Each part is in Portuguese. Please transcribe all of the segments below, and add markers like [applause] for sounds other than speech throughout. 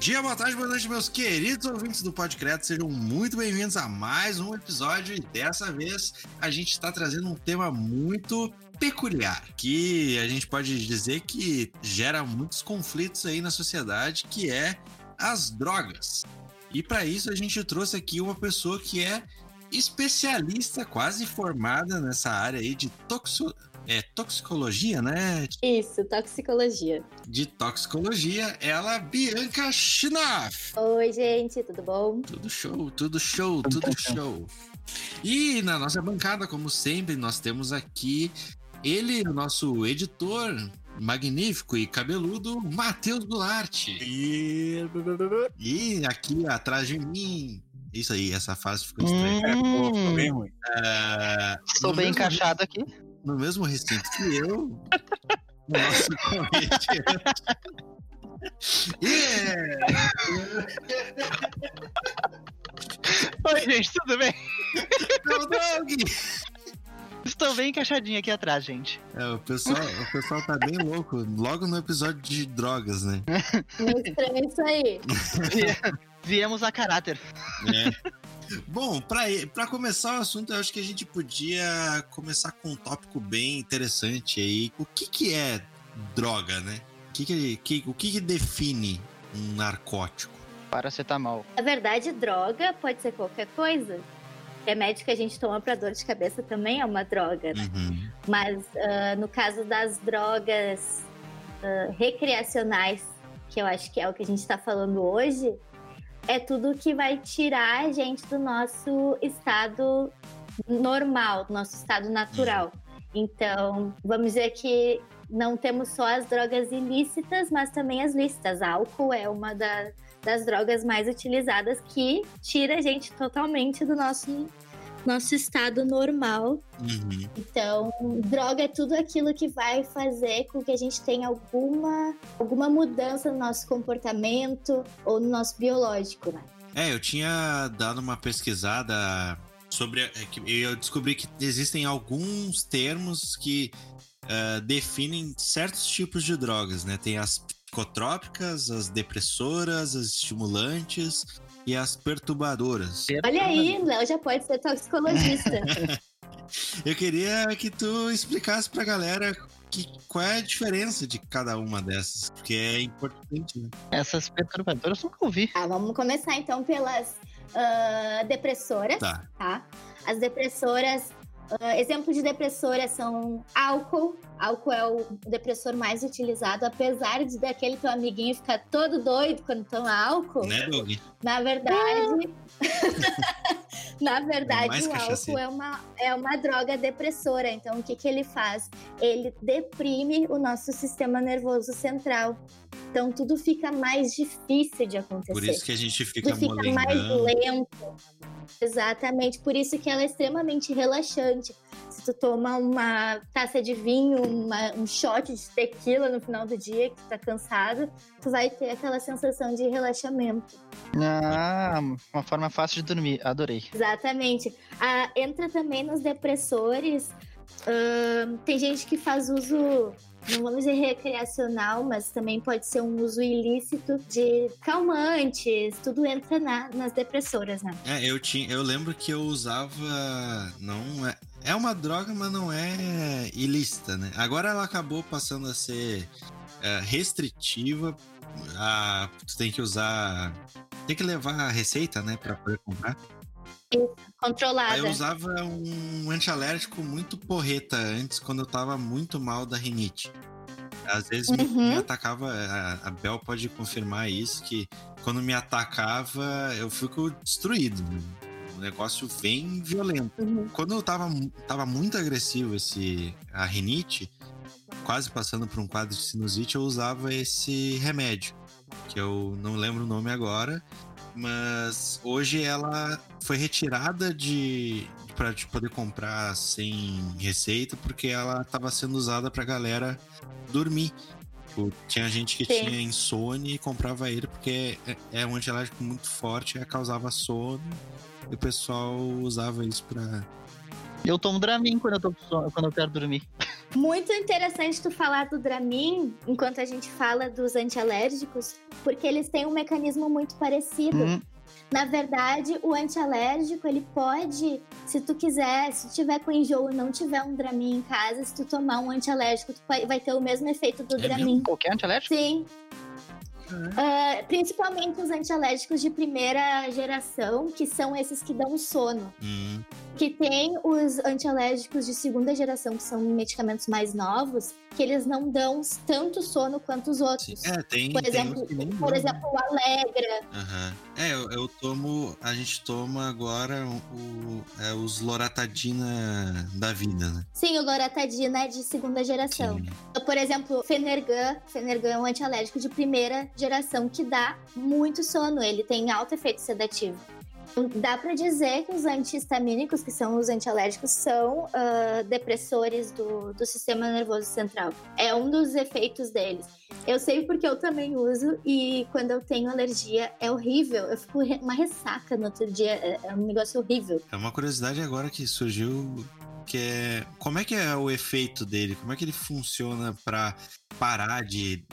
Dia, boa tarde, boa noite, meus queridos ouvintes do Podcast. Sejam muito bem-vindos a mais um episódio e dessa vez a gente está trazendo um tema muito peculiar, que a gente pode dizer que gera muitos conflitos aí na sociedade, que é as drogas. E para isso a gente trouxe aqui uma pessoa que é especialista, quase formada nessa área aí de toxo é, toxicologia, né? Isso, toxicologia. De toxicologia, ela, Bianca Schnaff. Oi, gente, tudo bom? Tudo show, tudo show, tudo show. E na nossa bancada, como sempre, nós temos aqui ele, o nosso editor magnífico e cabeludo, Matheus Goulart. E... e aqui atrás de mim, isso aí, essa fase ficou estranha. Hum, É, ficou bem ruim. É, Estou bem encaixado aqui. No mesmo recinto que eu, nosso comediante. [laughs] Yeah! Oi, gente, tudo bem? Meu dog! Estou bem encaixadinho aqui atrás, gente. É, o, pessoal, o pessoal tá bem louco, logo no episódio de drogas, né? Muito estranho isso aí. [laughs] Vie- Viemos a caráter. É. Bom, para começar o assunto, eu acho que a gente podia começar com um tópico bem interessante aí. O que, que é droga, né? O que, que, que- o que, que define um narcótico? Paracetamol. Na verdade, droga pode ser qualquer coisa. Remédio que a gente toma para dor de cabeça também é uma droga, né? Uhum. Mas ah, no caso das drogas ah, recreacionais, que eu acho que é o que a gente está falando hoje, é tudo que vai tirar a gente do nosso estado normal, do nosso estado natural. Então, vamos dizer que não temos só as drogas ilícitas, mas também as lícitas. Álcool é uma da- das drogas mais utilizadas que tira a gente totalmente do nosso, nosso estado normal Uhum. então, droga é tudo aquilo que vai fazer com que a gente tenha alguma, alguma mudança no nosso comportamento ou no nosso biológico, né? É, eu tinha dado uma pesquisada sobre. é Eu descobri que existem alguns termos que ah, definem certos tipos de drogas, né? Tem as psicotrópicas, as depressoras, as estimulantes e as perturbadoras. Olha aí, Léo já pode ser toxicologista. [laughs] Eu queria que tu explicasse pra galera que, qual é a diferença de cada uma dessas, porque é importante, né? Essas perturbadoras eu nunca ouvi. tá, vamos começar então pelas ah, depressoras, Tá. tá? As depressoras, ah, exemplo de depressoras são álcool. Álcool é o depressor mais utilizado, apesar de daquele teu amiguinho ficar todo doido quando toma álcool. Né, Doug? Na verdade, [laughs] na É verdade, o álcool é uma, é uma droga depressora. Então, o que, que ele faz? Ele deprime o nosso sistema nervoso central. Então, tudo fica mais difícil de acontecer. Por isso que a gente fica tudo fica mais lento. Exatamente. Por isso que ela é extremamente relaxante. Se tu toma uma taça de vinho, uma- um shot de tequila no final do dia, que tá cansado, tu vai ter aquela sensação de relaxamento. Ah, uma forma fácil de dormir. Adorei. Exatamente. Ah, entra também nos depressores. ahn, tem gente que faz uso, não vamos dizer recreacional, mas também pode ser um uso ilícito de calmantes. Tudo entra na- nas depressoras, né? É, eu tinha, eu lembro que eu usava, não é, é uma droga, mas não é ilícita, né? Agora ela acabou passando a ser é, restritiva. A, tu tem que usar, tem que levar a receita, né, para poder comprar. Aí Controlada. eu usava um antialérgico muito porreta antes, quando eu tava muito mal da rinite. Às vezes me, Uhum. me atacava, a, a Bel pode confirmar isso, que quando me atacava, eu fico destruído. O negócio vem violento. Uhum. Quando eu tava, tava muito agressivo esse, a rinite, quase passando por um quadro de sinusite, eu usava esse remédio, que eu não lembro o nome agora, mas hoje ela foi retirada de para poder comprar sem receita porque ela estava sendo usada para galera dormir. Tipo, Tinha gente que Sim. tinha insônia e comprava ele porque é, é um antialérgico muito forte, é, causava sono e o pessoal usava isso pra. Eu tomo Dramin quando eu, tô quando eu quero dormir. Muito interessante tu falar do Dramin enquanto a gente fala dos antialérgicos, porque eles têm um mecanismo muito parecido. Hum, Na verdade, o antialérgico, ele pode, se tu quiser, se tu tiver com enjoo e não tiver um Dramin em casa, se tu tomar um antialérgico, tu vai ter o mesmo efeito do É Dramin. qualquer antialérgico? Sim. Ah, principalmente os antialérgicos de primeira geração, que são esses que dão sono. Hum, Que tem os antialérgicos de segunda geração, que são medicamentos mais novos, que eles não dão tanto sono quanto os outros. É, tem. Por tem exemplo, Por dão, exemplo, o Alegra. Aham. É, eu, eu tomo. A gente toma agora o, é, os Loratadina da vida, né? Sim, o Loratadina é de segunda geração. Sim. Por exemplo, Fenergan. Fenergan é um antialérgico de primeira geração que dá muito sono. Ele tem alto efeito sedativo. Então, Dá pra dizer que os antihistamínicos, que são os antialérgicos, são ah, depressores do, do sistema nervoso central. É um dos efeitos deles. Eu sei porque eu também uso e quando eu tenho alergia é horrível. Eu fico uma ressaca no outro dia. É, é um negócio horrível. É uma curiosidade agora que surgiu. Que é. Como é que é o efeito dele? Como é que ele funciona pra parar de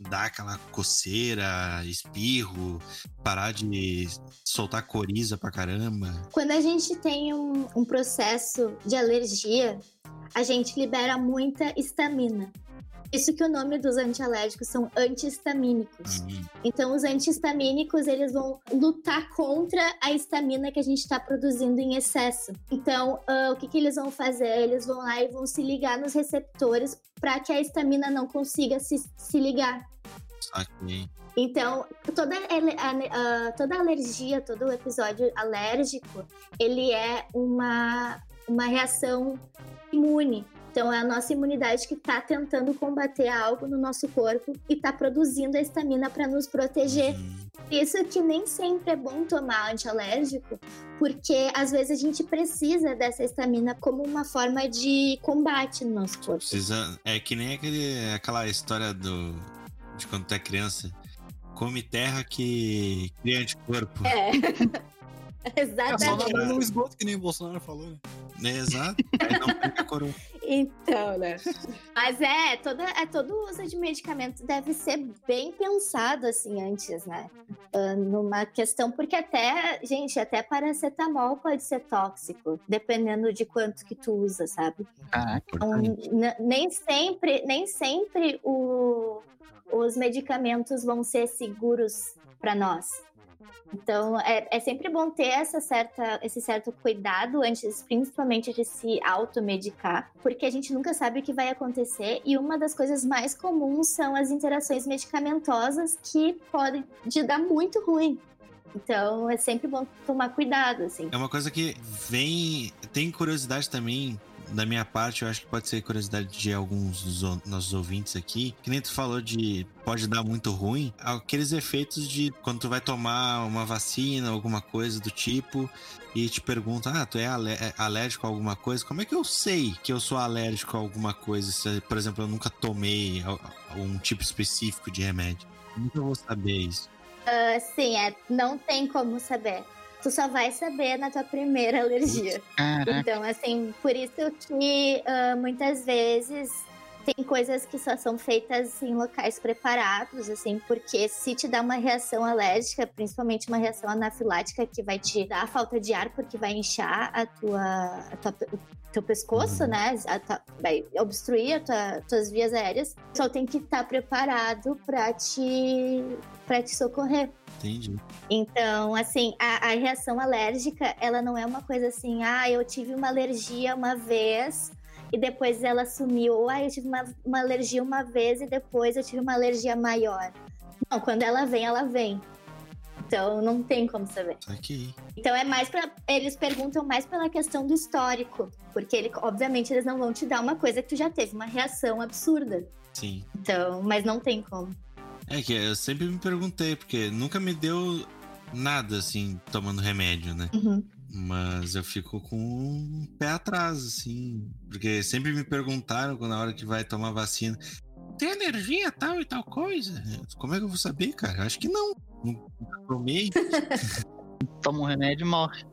dar aquela coceira, espirro, parar de soltar coriza pra caramba? Quando a gente tem um, um processo de alergia, a gente libera muita histamina. Isso que o nome dos antialérgicos são antihistamínicos. Hum, Então, os antihistamínicos, eles vão lutar contra a histamina que a gente está produzindo em excesso. Então, ah, o que, que eles vão fazer? Eles vão lá e vão se ligar nos receptores para que a histamina não consiga se, se ligar. saquei. Então, toda, ele- a- a- toda alergia, todo episódio alérgico, ele é uma, uma reação imune. Então, é a nossa imunidade que está tentando combater algo no nosso corpo e está produzindo a estamina para nos proteger. Uhum. Isso que nem sempre é bom tomar antialérgico, porque às vezes a gente precisa dessa estamina como uma forma de combate no nosso corpo. Precisa. É que nem aquele, aquela história do. De quando tu é criança. Come terra que cria anticorpo. É. [laughs] [laughs] É só Exatamente. nadar no esgoto, que nem o Bolsonaro falou, né? É, exato. Aí não fica a coroa. Então, né? Mas é, toda, é, todo uso de medicamento deve ser bem pensado, assim, antes, né? Ah, numa questão, porque até, gente, até paracetamol pode ser tóxico, dependendo de quanto que tu usa, sabe? Caraca. Então, n- nem sempre, nem sempre o- os medicamentos vão ser seguros para nós. Então, é, é sempre bom ter essa certa, esse certo cuidado antes, principalmente de se automedicar, porque a gente nunca sabe o que vai acontecer. E uma das coisas mais comuns são as interações medicamentosas que podem de dar muito ruim. Então, é sempre bom tomar cuidado, assim. É uma coisa que vem. Tem curiosidade também. Da minha parte, eu acho que pode ser curiosidade de alguns dos nossos ouvintes aqui. Que nem tu falou de pode dar muito ruim. Aqueles efeitos de quando tu vai tomar uma vacina, alguma coisa do tipo, e te pergunta: Ah, tu é é alérgico a alguma coisa? Como é que eu sei que eu sou alérgico a alguma coisa? Se, por exemplo, eu nunca tomei um tipo específico de remédio. Nunca vou saber isso. Sim, é, não tem como saber. Tu só vai saber na tua primeira alergia. Caraca. Então, assim, por isso que ah, muitas vezes tem coisas que só são feitas em locais preparados, assim, porque se te dá uma reação alérgica, principalmente uma reação anafilática que vai te dar falta de ar porque vai inchar a tua, a tua teu pescoço, Uhum. né? A tua- vai obstruir as tua, tuas vias aéreas. Só tem que estar preparado para te para te socorrer. Entendi. Então, assim, a, a reação alérgica, ela não é uma coisa assim, ah, eu tive uma alergia uma vez e depois ela sumiu. Ou, ah, eu tive uma, uma alergia uma vez e depois eu tive uma alergia maior. Não, quando ela vem, ela vem. Então, não tem como saber. Aqui. Então, é mais pra. Eles perguntam mais pela questão do histórico. Porque, ele, obviamente, eles não vão te dar uma coisa que tu já teve, uma reação absurda. Sim. Então, mas não tem como. É que eu sempre me perguntei, porque nunca me deu nada assim, tomando remédio, né? Uhum. Mas eu fico com um pé atrás, assim. Porque sempre me perguntaram na hora que vai tomar vacina. Tem alergia tal e tal coisa? Como é que eu vou saber, cara? Acho que não. Tomei. [laughs] Toma um remédio e morre.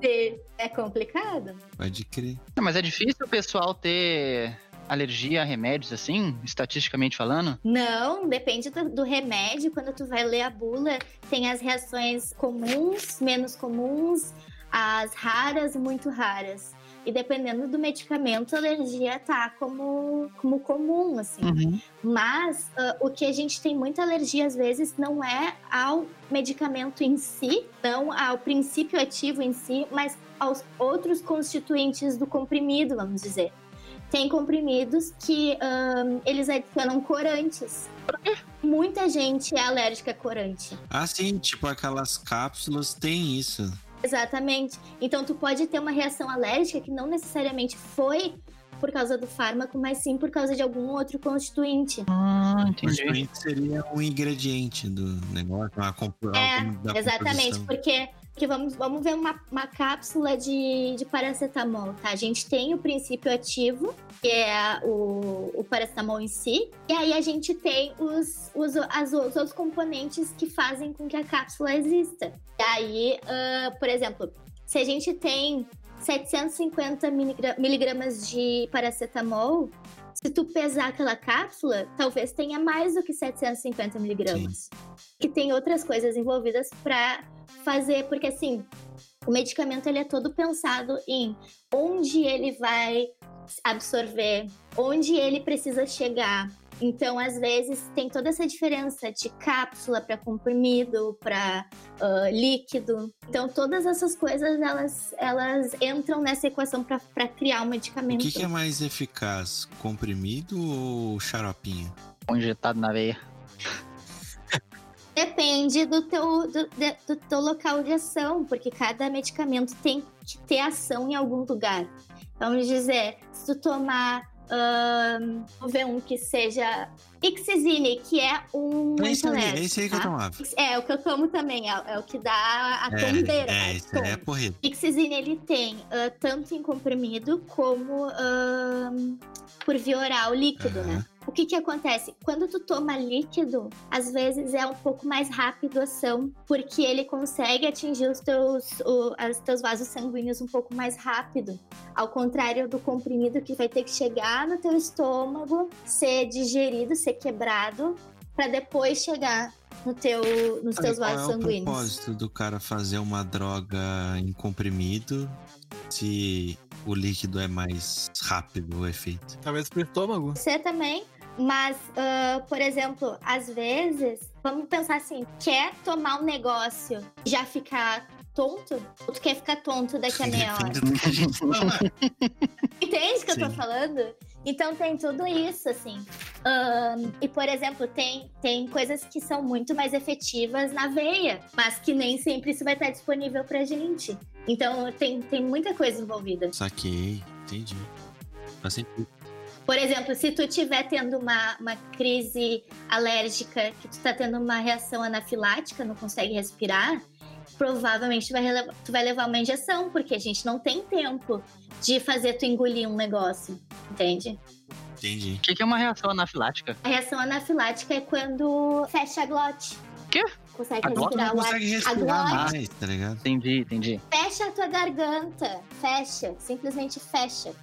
Se é complicado. Pode crer. Não, mas é difícil o pessoal ter alergia a remédios, assim, estatisticamente falando? Não, depende do, do remédio. Quando tu vai ler a bula, tem as reações comuns, menos comuns, as raras e muito raras. E dependendo do medicamento, a alergia tá como, como comum, assim. Uhum. Mas ah, o que a gente tem muita alergia, às vezes, não é ao medicamento em si, não ao princípio ativo em si, mas aos outros constituintes do comprimido, vamos dizer. Tem comprimidos que ahn, eles adicionam corantes. Muita gente é alérgica a corante. Ah, sim, tipo aquelas cápsulas tem isso. Exatamente. Então tu pode ter uma reação alérgica que não necessariamente foi por causa do fármaco, mas sim por causa de algum outro constituinte. Ah, entendi. Constituinte seria um ingrediente do negócio, uma compo- É, Exatamente, composição. porque, vamos, vamos ver uma, uma cápsula de, de paracetamol, tá? A gente tem o princípio ativo, que é o, o paracetamol em si, e aí a gente tem os, os, as, os outros componentes que fazem com que a cápsula exista. E aí, ah, por exemplo, se a gente tem 750 miligra- miligramas de paracetamol, se tu pesar aquela cápsula, talvez tenha mais do que 750 miligramas. Que tem outras coisas envolvidas para fazer, porque assim, o medicamento ele é todo pensado em onde ele vai absorver, onde ele precisa chegar. Então, às vezes, tem toda essa diferença de cápsula para comprimido, para líquido. Então, todas essas coisas, elas, elas entram nessa equação para criar um O medicamento. que, que é mais eficaz, comprimido ou xaropinho? Injetado na veia. Depende do teu, do, de- do teu local de ação, porque cada medicamento tem que ter ação em algum lugar. Vamos dizer, se tu tomar. Vamos ver um que seja Ixizine, que é um esse, aí, antialérgico, esse aí que eu tá? tomava. É, o que eu tomo também, é, é o que dá a. É, né, é, esse aí é tom. porreta. Ixizine, ele tem ah, tanto em comprimido como ahn, por via oral líquido, né? O que que acontece? Quando tu toma líquido, às vezes é um pouco mais rápido a ação, porque ele consegue atingir os teus, o, os teus vasos sanguíneos um pouco mais rápido. Ao contrário do comprimido que vai ter que chegar no teu estômago, ser digerido, ser quebrado, para depois chegar no teu, nos teus qual vasos é o sanguíneos. propósito do cara fazer uma droga em comprimido se o líquido é mais rápido o efeito? Talvez pro estômago. Você também, mas, ah, por exemplo, às vezes, vamos pensar assim: quer tomar um negócio e já ficar tonto? Ou tu quer ficar tonto daqui a meia hora? [laughs] Entende o que eu tô falando? Então tem tudo isso, assim. Ahn, e, por exemplo, tem, tem coisas que são muito mais efetivas na veia, mas que nem sempre isso vai estar disponível pra gente. Então tem, tem muita coisa envolvida. Saquei, entendi. Faz sentido. Por exemplo, se tu estiver tendo uma, uma crise alérgica, que tu tá tendo uma reação anafilática, não consegue respirar, provavelmente tu vai, tu vai levar uma injeção, porque a gente não tem tempo de fazer tu engolir um negócio, entende? Entendi. O que, que é uma reação anafilática? A reação anafilática é quando fecha a glote. Quê? Consegue A respirar Não consegue A respirar glote mais, tá ligado? Entendi, entendi. fecha a tua garganta. Fecha, simplesmente fecha.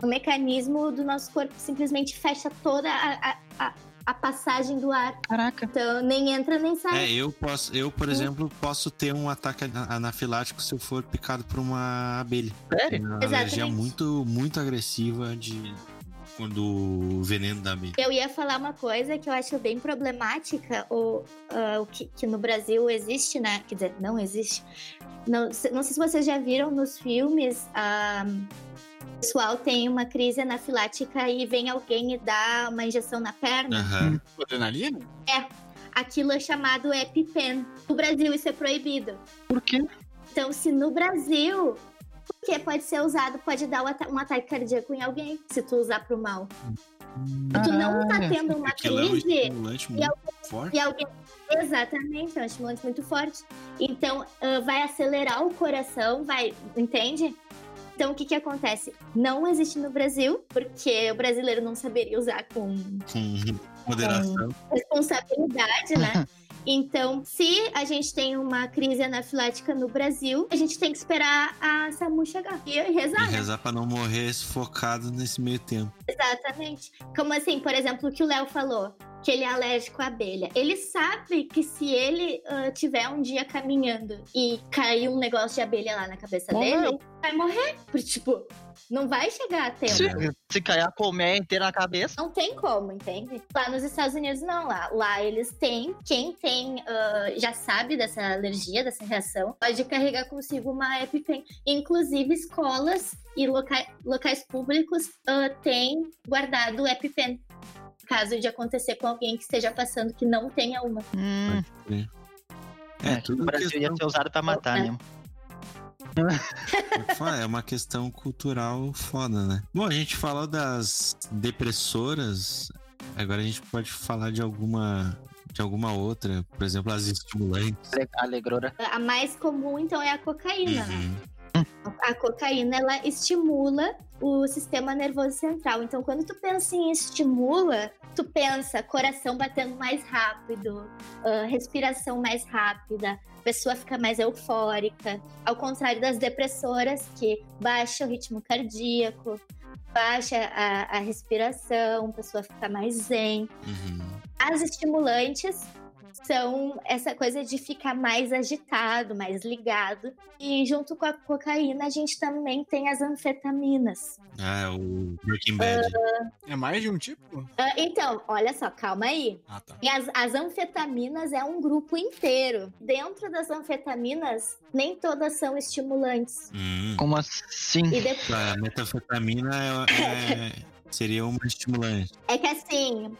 O mecanismo do nosso corpo simplesmente fecha toda a, a, a, a passagem do ar. Caraca. Então nem entra nem sai. É, eu posso, eu, por exemplo, posso ter um ataque ana- anafilático se eu for picado por uma abelha. Sério? Uma alergia Exatamente. muito, muito agressiva de quando o veneno da abelha. Eu ia falar uma coisa que eu acho bem problemática, ou ah, o que, que no Brasil existe, né? Quer dizer, não existe. Não, se- não sei se vocês já viram nos filmes. ah, o pessoal tem uma crise anafilática e vem alguém e dá uma injeção na perna. Aham. Adrenalina? Aquilo é chamado EpiPen. No Brasil isso é proibido. Por quê? Então, se no Brasil, porque pode ser usado, pode dar um ata- ataque cardíaco em alguém, se tu usar pro mal. Se tu não tá Ah, tendo uma Aquilo é um crise, estimulante muito forte. E alguém. Exatamente, é um estimulante muito forte. Então, ah, vai acelerar o coração, vai. Entende? Então, o que que acontece? Não existe no Brasil, porque o brasileiro não saberia usar com Com moderação. responsabilidade, né? [laughs] Então, se a gente tem uma crise anafilática no Brasil, a gente tem que esperar a SAMU chegar e rezar. E né? rezar pra não morrer sufocado nesse meio tempo. Exatamente. Como assim, por exemplo, o que o Léo falou, que ele é alérgico à abelha. Ele sabe que se ele uh, tiver um dia caminhando e cair um negócio de abelha lá na cabeça Morreu. dele, vai morrer. Porque, tipo, não vai chegar a tempo. Se, se cair a colmeia inteira na cabeça. Não tem como, entende? Lá nos Estados Unidos, não. Lá, lá eles têm. Quem tem, ah, já sabe dessa alergia, dessa reação, pode carregar consigo uma EpiPen. Inclusive, escolas e loca- locais públicos ah, têm guardado EpiPen. Caso de acontecer com alguém que esteja passando que não tenha uma. Hum, É, é, tudo no Brasil questão, ia ser usado pra matar, É. né? é uma questão cultural foda, né? Bom, a gente falou das depressoras, agora a gente pode falar de alguma de alguma outra, por exemplo, as estimulantes. Ale- Alegrora. A mais comum, então, é a cocaína, né? A cocaína, ela estimula o sistema nervoso central. Então, quando tu pensa em estimula, tu pensa coração batendo mais rápido, ah, respiração mais rápida, a pessoa fica mais eufórica. Ao contrário das depressoras, que baixa o ritmo cardíaco, baixa a, a respiração, a pessoa fica mais zen. Uhum. As estimulantes são essa coisa de ficar mais agitado, mais ligado. E junto com a cocaína, a gente também tem as anfetaminas. Ah, é o Breaking Bad. É mais de um tipo? Ah, então, olha só, calma aí. Ah, tá. E as, as anfetaminas é um grupo inteiro. Dentro das anfetaminas, nem todas são estimulantes. Hum. Como assim? E depois. A metanfetamina é- é- seria uma estimulante. É que assim,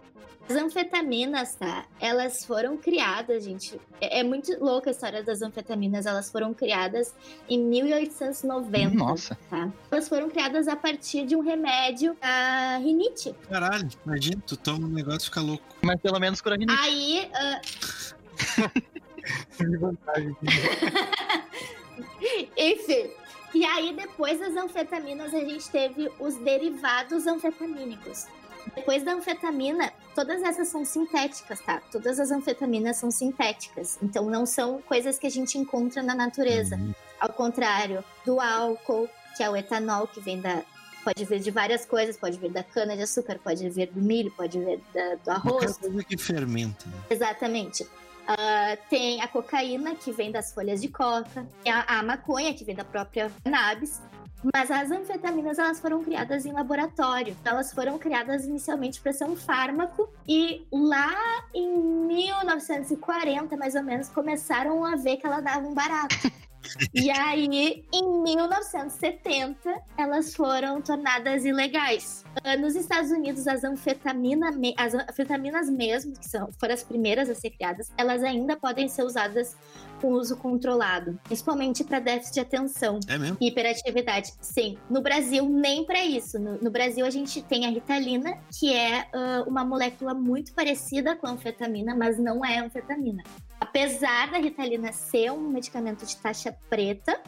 as anfetaminas, tá? Elas foram criadas, gente. É, é muito louca a história das anfetaminas. Elas foram criadas em 1890. Nossa. Tá? Elas foram criadas a partir de um remédio a rinite. Caralho, imagina, tu toma um negócio e fica louco. Mas pelo menos cura rinite. Aí, [laughs] vantagem. [laughs] enfim. E aí, depois das anfetaminas, a gente teve os derivados anfetamínicos. Depois da anfetamina, todas essas são sintéticas, tá? Todas as anfetaminas são sintéticas. Então, não são coisas que a gente encontra na natureza. Uhum. Ao contrário do álcool, que é o etanol, que vem da. Pode vir de várias coisas, pode vir da cana de açúcar, pode vir do milho, pode vir da- do arroz. Qualquer coisa que fermenta. né? Exatamente. Ah, tem a cocaína, que vem das folhas de coca, a, a maconha, que vem da própria cannabis. Mas as anfetaminas elas foram criadas em laboratório. Elas foram criadas inicialmente para ser um fármaco e lá em 1940, mais ou menos, começaram a ver que ela dava um barato. E aí, em 1970, elas foram tornadas ilegais. Nos Estados Unidos, as, anfetamina as anfetaminas mesmo, que são, foram as primeiras a ser criadas, elas ainda podem ser usadas com uso controlado, principalmente para déficit de atenção. É mesmo? E hiperatividade, sim. No Brasil, nem para isso. No, no Brasil, a gente tem a ritalina, que é ah, uma molécula muito parecida com a anfetamina, mas não é anfetamina. Apesar da ritalina ser um medicamento de taxa preta,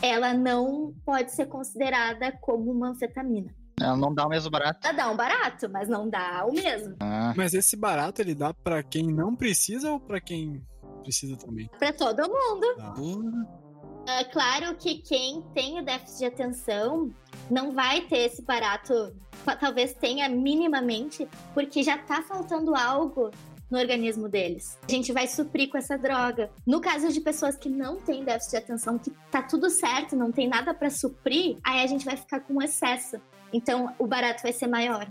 ela não pode ser considerada como uma anfetamina. Ela não dá o mesmo barato. Ela dá um barato, mas não dá o mesmo. Ah, Mas esse barato ele dá pra quem não precisa ou pra quem precisa também? Para todo mundo. Tá. Porra. É claro que quem tem o déficit de atenção não vai ter esse barato, talvez tenha minimamente, porque já tá faltando algo no organismo deles. A gente vai suprir com essa droga. No caso de pessoas que não têm déficit de atenção, que tá tudo certo, não tem nada para suprir, aí a gente vai ficar com excesso. Então o barato vai ser maior,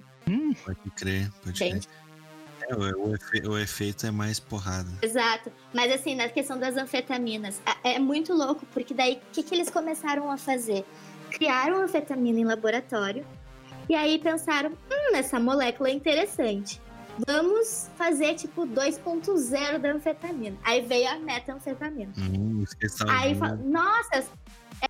Pode crer, pode crer. É, o, efe- o efeito é mais porrada. Exato. Mas assim, na questão das anfetaminas, é, muito louco, porque daí o que, que eles começaram a fazer? Criaram anfetamina em laboratório e aí pensaram: hum, essa molécula é interessante. Vamos fazer tipo 2.0 da anfetamina. Aí veio a metanfetamina. Hum, Aí falar. fala, nossa,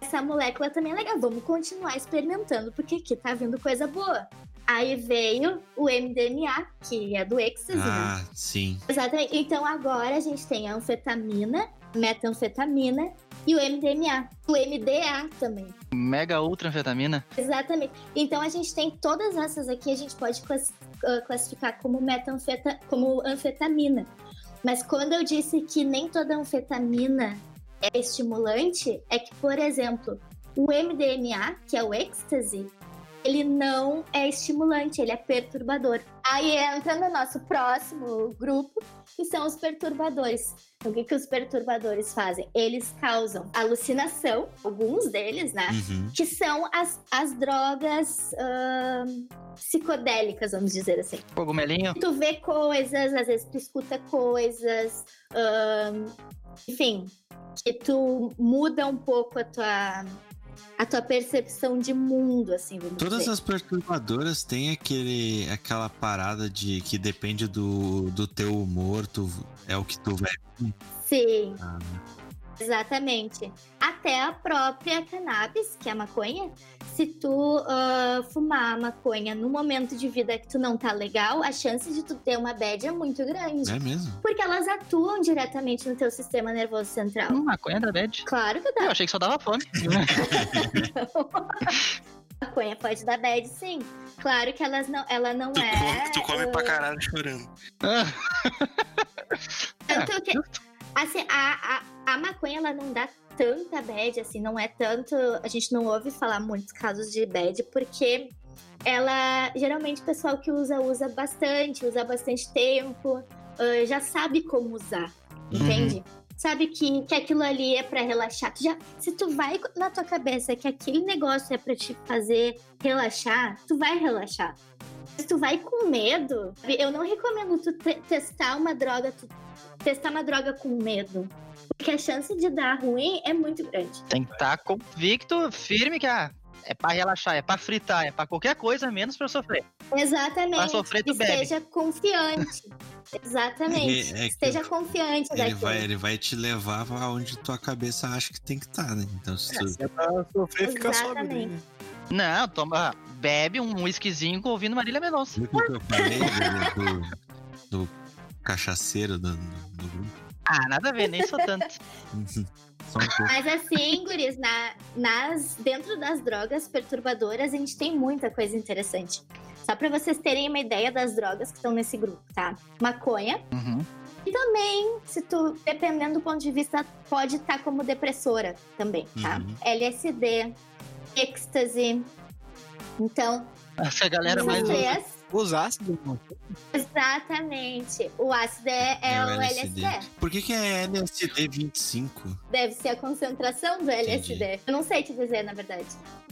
essa molécula também é legal, vamos continuar experimentando, porque aqui tá vindo coisa boa. Aí veio o MDMA, que é do êxtase, né? Ah, sim. Exatamente. Então agora a gente tem a anfetamina, metanfetamina e o MDMA. O MDA também. mega ultra anfetamina. Exatamente. Então a gente tem todas essas aqui, a gente pode ah, classificar como metanfeta, como anfetamina. Mas quando eu disse que nem toda anfetamina é estimulante, é que, por exemplo, o MDMA, que é o ecstasy, ele não é estimulante, ele é perturbador. Aí entra no nosso próximo grupo, que são os perturbadores. Então, o que, que os perturbadores fazem? Eles causam alucinação, alguns deles, né? Uhum. Que são as, as drogas psicodélicas, vamos dizer assim. Cogumelinho. Tu vê coisas, às vezes tu escuta coisas, enfim, que tu muda um pouco a tua, a tua percepção de mundo, assim, vamos Todas dizer. as perturbadoras têm aquele, aquela parada de que depende do, do teu humor, tu, é o que tu vai. Sim, Ah, exatamente. Até a própria cannabis, que é a maconha, se tu ah, fumar a maconha no momento de vida que tu não tá legal, a chance de tu ter uma bad é muito grande. é mesmo? Porque elas atuam diretamente no teu sistema nervoso central. Hum, maconha da bad. Claro que dá. Eu achei que só dava fome. [laughs] maconha pode dar bad, sim. Claro que elas não, ela não Tu é. come, tu come ah, pra caralho chorando. [laughs] Tanto que, assim, a, a, a maconha, ela não dá tanta bad, assim, não é tanto. A gente não ouve falar muitos casos de bad, porque ela. Geralmente o pessoal que usa, usa bastante, usa bastante tempo, ah, já sabe como usar, entende? Sabe que, que aquilo ali é pra relaxar. Tu já, se tu vai na tua cabeça que aquele negócio é pra te fazer relaxar, tu vai relaxar. Se tu vai com medo, eu não recomendo tu te- testar uma droga, tu testar uma droga com medo. Porque a chance de dar ruim é muito grande. Tem que estar convicto, firme que ah, é pra relaxar, é pra fritar, é pra qualquer coisa, menos pra sofrer. Exatamente. Pra sofrer, tu bebe. Esteja confiante. Exatamente. É- é que Esteja confiante Ele daquilo. vai, ele vai te levar pra onde tua cabeça acha que tem que estar, né? Então, se tu, Se é pra sofrer, fica daí, Exatamente. né? Não, toma, bebe um whiskyzinho ouvindo Marília Mendonça. Que eu falei do, do, do cachaceiro do, do grupo? Ah, nada a ver, nem sou tanto. [laughs] Só um pouco. Mas assim, guris, na, nas, dentro das drogas perturbadoras, a gente tem muita coisa interessante. Só pra vocês terem uma ideia das drogas que estão nesse grupo, tá? Maconha. Uhum. E também, se tu, dependendo do ponto de vista, pode estar como depressora também, tá? Uhum. LSD, êxtase. Então, Essa galera mais. três, Os ácidos, exatamente. O ácido é, é o LSD. Por que, que é LSD 25? Deve ser a concentração do LSD. Eu não sei te dizer, na verdade.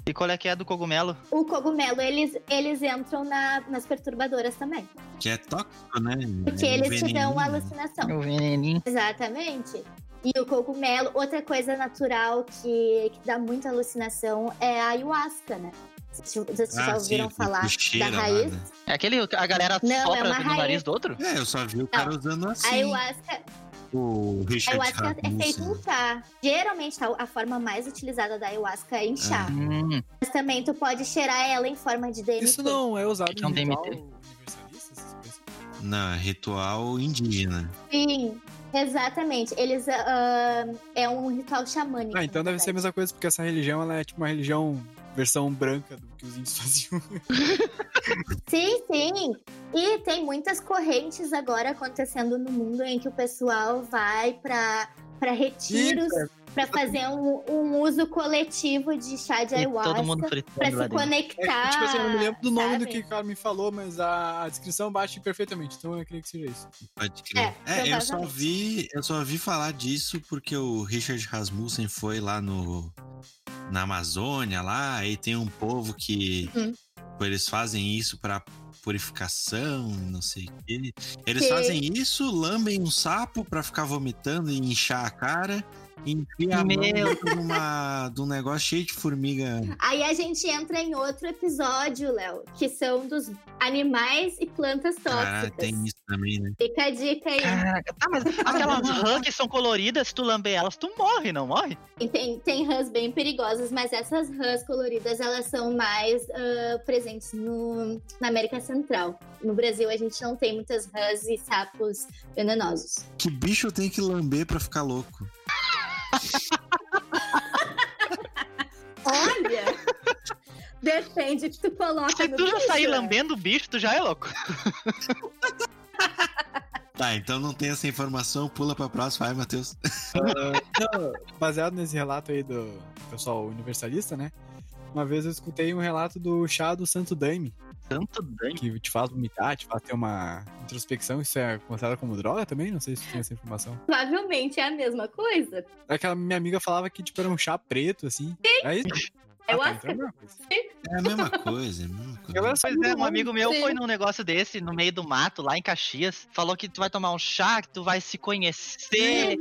E qual é que é do cogumelo? O cogumelo, eles, eles entram na- nas perturbadoras também. Que é tóxico, né? Porque É eles te dão veneninho. alucinação. O veneninho. Exatamente. E o cogumelo, outra coisa natural que, que dá muita alucinação é a ayahuasca, né? Vocês já Ah, ouviram sim, falar cheira da lá, raiz? né? É aquele a galera Não, é sopra uma no raiz. nariz do outro? É, eu só vi o cara usando A assim. ayahuasca, O a Richard ayahuasca é feito em Rasmussen. chá. Geralmente, tá, a forma mais utilizada da ayahuasca é em chá. Hum, Mas também tu pode cheirar ela em forma de DMT. Isso não é usado é um em ritual DMT? universalista? Não, é ritual indígena. Sim, exatamente. Eles ah, é um ritual xamânico. Ah, então na deve ser a mesma coisa, porque essa religião ela é tipo uma religião versão branca do que os índios [laughs] faziam. Sim, sim. E tem muitas correntes agora acontecendo no mundo em que o pessoal vai para para retiros, para fazer um, um uso coletivo de chá de e ayahuasca, todo mundo para se conectar. É, tipo assim, eu não me lembro do nome do que o cara me falou, mas a, a descrição bate perfeitamente, então eu creio que seja isso. Pode crer. É, É, eu só vi, eu só vi falar disso porque o Richard Rasmussen foi lá no na Amazônia lá, aí tem um povo que Uhum. eles fazem isso pra purificação, não sei o quê. Eles Sim. fazem isso, lambem um sapo pra ficar vomitando e inchar a cara. Enfia a mão de, um negócio cheio de formiga. Aí a gente entra em outro episódio, Léo, que são dos animais e plantas tóxicas. tem isso também, né? Fica a dica aí. Caraca, tá, mas aquelas [laughs] rãs que são coloridas, se tu lamber elas, tu morre, não morre? E Tem, tem rãs bem perigosas, mas essas rãs coloridas, elas são mais ah, presentes no, na América Central. No Brasil, a gente não tem muitas rãs e sapos venenosos. Que bicho tem que lamber pra ficar louco? Olha! Depende que tu coloca Se no tu já bicho, sair né? lambendo o bicho, tu já é louco. Tá, então não tem essa informação, pula pra próxima, vai, Matheus. Ah, não, baseado nesse relato aí do pessoal universalista, né? Uma vez eu escutei um relato do chá do Santo Daime, Tanto dano. que te faz vomitar, te faz ter uma introspecção. Isso é considerado como droga também? Não sei se tinha essa informação. Provavelmente é a mesma coisa. Aquela minha amiga falava que tipo, era um chá preto, assim. É isso? [laughs] Eu tá, acho então é a mesma coisa. É a mesma coisa, é a mesma coisa. Era Pois é, um amigo meu Sim. foi num negócio desse, no meio do mato, lá em Caxias. Falou que tu vai tomar um chá, que tu vai se conhecer.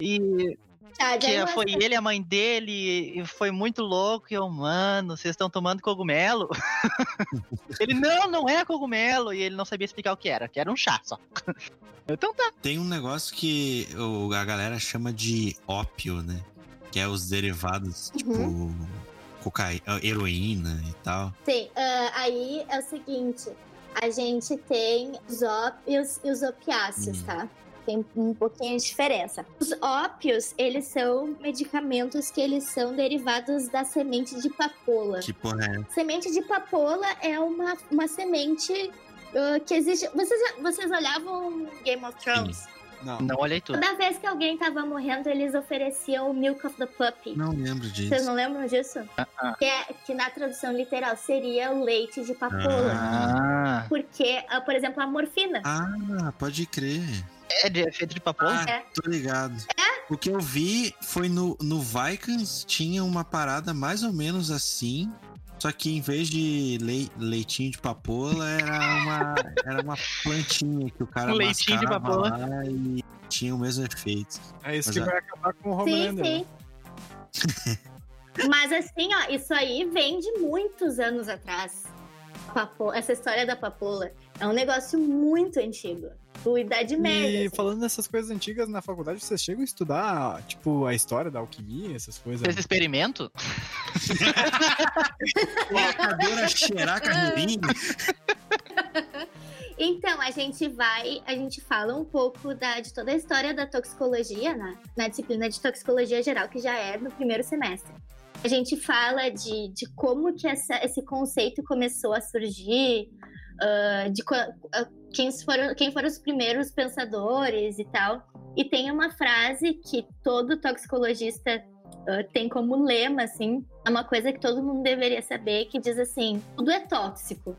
E De que ayahuasca. foi ele a mãe dele, e foi muito louco. E eu, mano, vocês estão tomando cogumelo? [laughs] ele, não, não é cogumelo. E ele não sabia explicar o que era, que era um chá só. [laughs] então tá. Tem um negócio que o- a galera chama de ópio, né? Que é os derivados, tipo, cocaína, heroína e tal. Sim, ah, aí é o seguinte: a gente tem os ópios e os opiáceos, Hum. tá? Tem um pouquinho de diferença. Os ópios, eles são medicamentos que eles são derivados da semente de papoula. Que porra é? Semente de papoula é uma, uma semente ah, que existe. Vocês, vocês olhavam Game of Thrones? Não. Não olhei tudo. Toda vez que alguém tava morrendo, eles ofereciam o Milk of the Puppy. Não lembro disso. Vocês não lembram disso? Ah, Que, é, que na tradução literal seria o leite de papoula. Ah, Porque, por exemplo, a morfina. Ah, pode crer. É, de, é feito de papoula? Ah, É. tô ligado. O que eu vi foi no, no Vikings tinha uma parada mais ou menos assim. Só que em vez de lei- leitinho de papoula, era uma, [laughs] era uma plantinha que o cara Um leitinho de mascava papoula. lá e tinha o mesmo efeito. É isso Mas que é. vai acabar com o Sim, Homelander. né? sim. Mas assim, ó, isso aí vem de muitos anos atrás. Papo- Essa história da papoula é um negócio muito antigo. Do Idade Média. E assim. falando nessas coisas antigas na faculdade, vocês chegam a estudar, tipo, a história da alquimia, essas coisas? Esse experimento? Cheirar carneirinho. [laughs] Então, a gente vai, a gente fala um pouco da, de toda a história da toxicologia na, na disciplina de toxicologia geral, que já é no primeiro semestre. A gente fala de, de como que essa, esse conceito começou a surgir, ah, de ah, quem, foram, quem foram os primeiros pensadores e tal. E tem uma frase que todo toxicologista ah, tem como lema, assim, é uma coisa que todo mundo deveria saber, que diz assim, tudo é tóxico.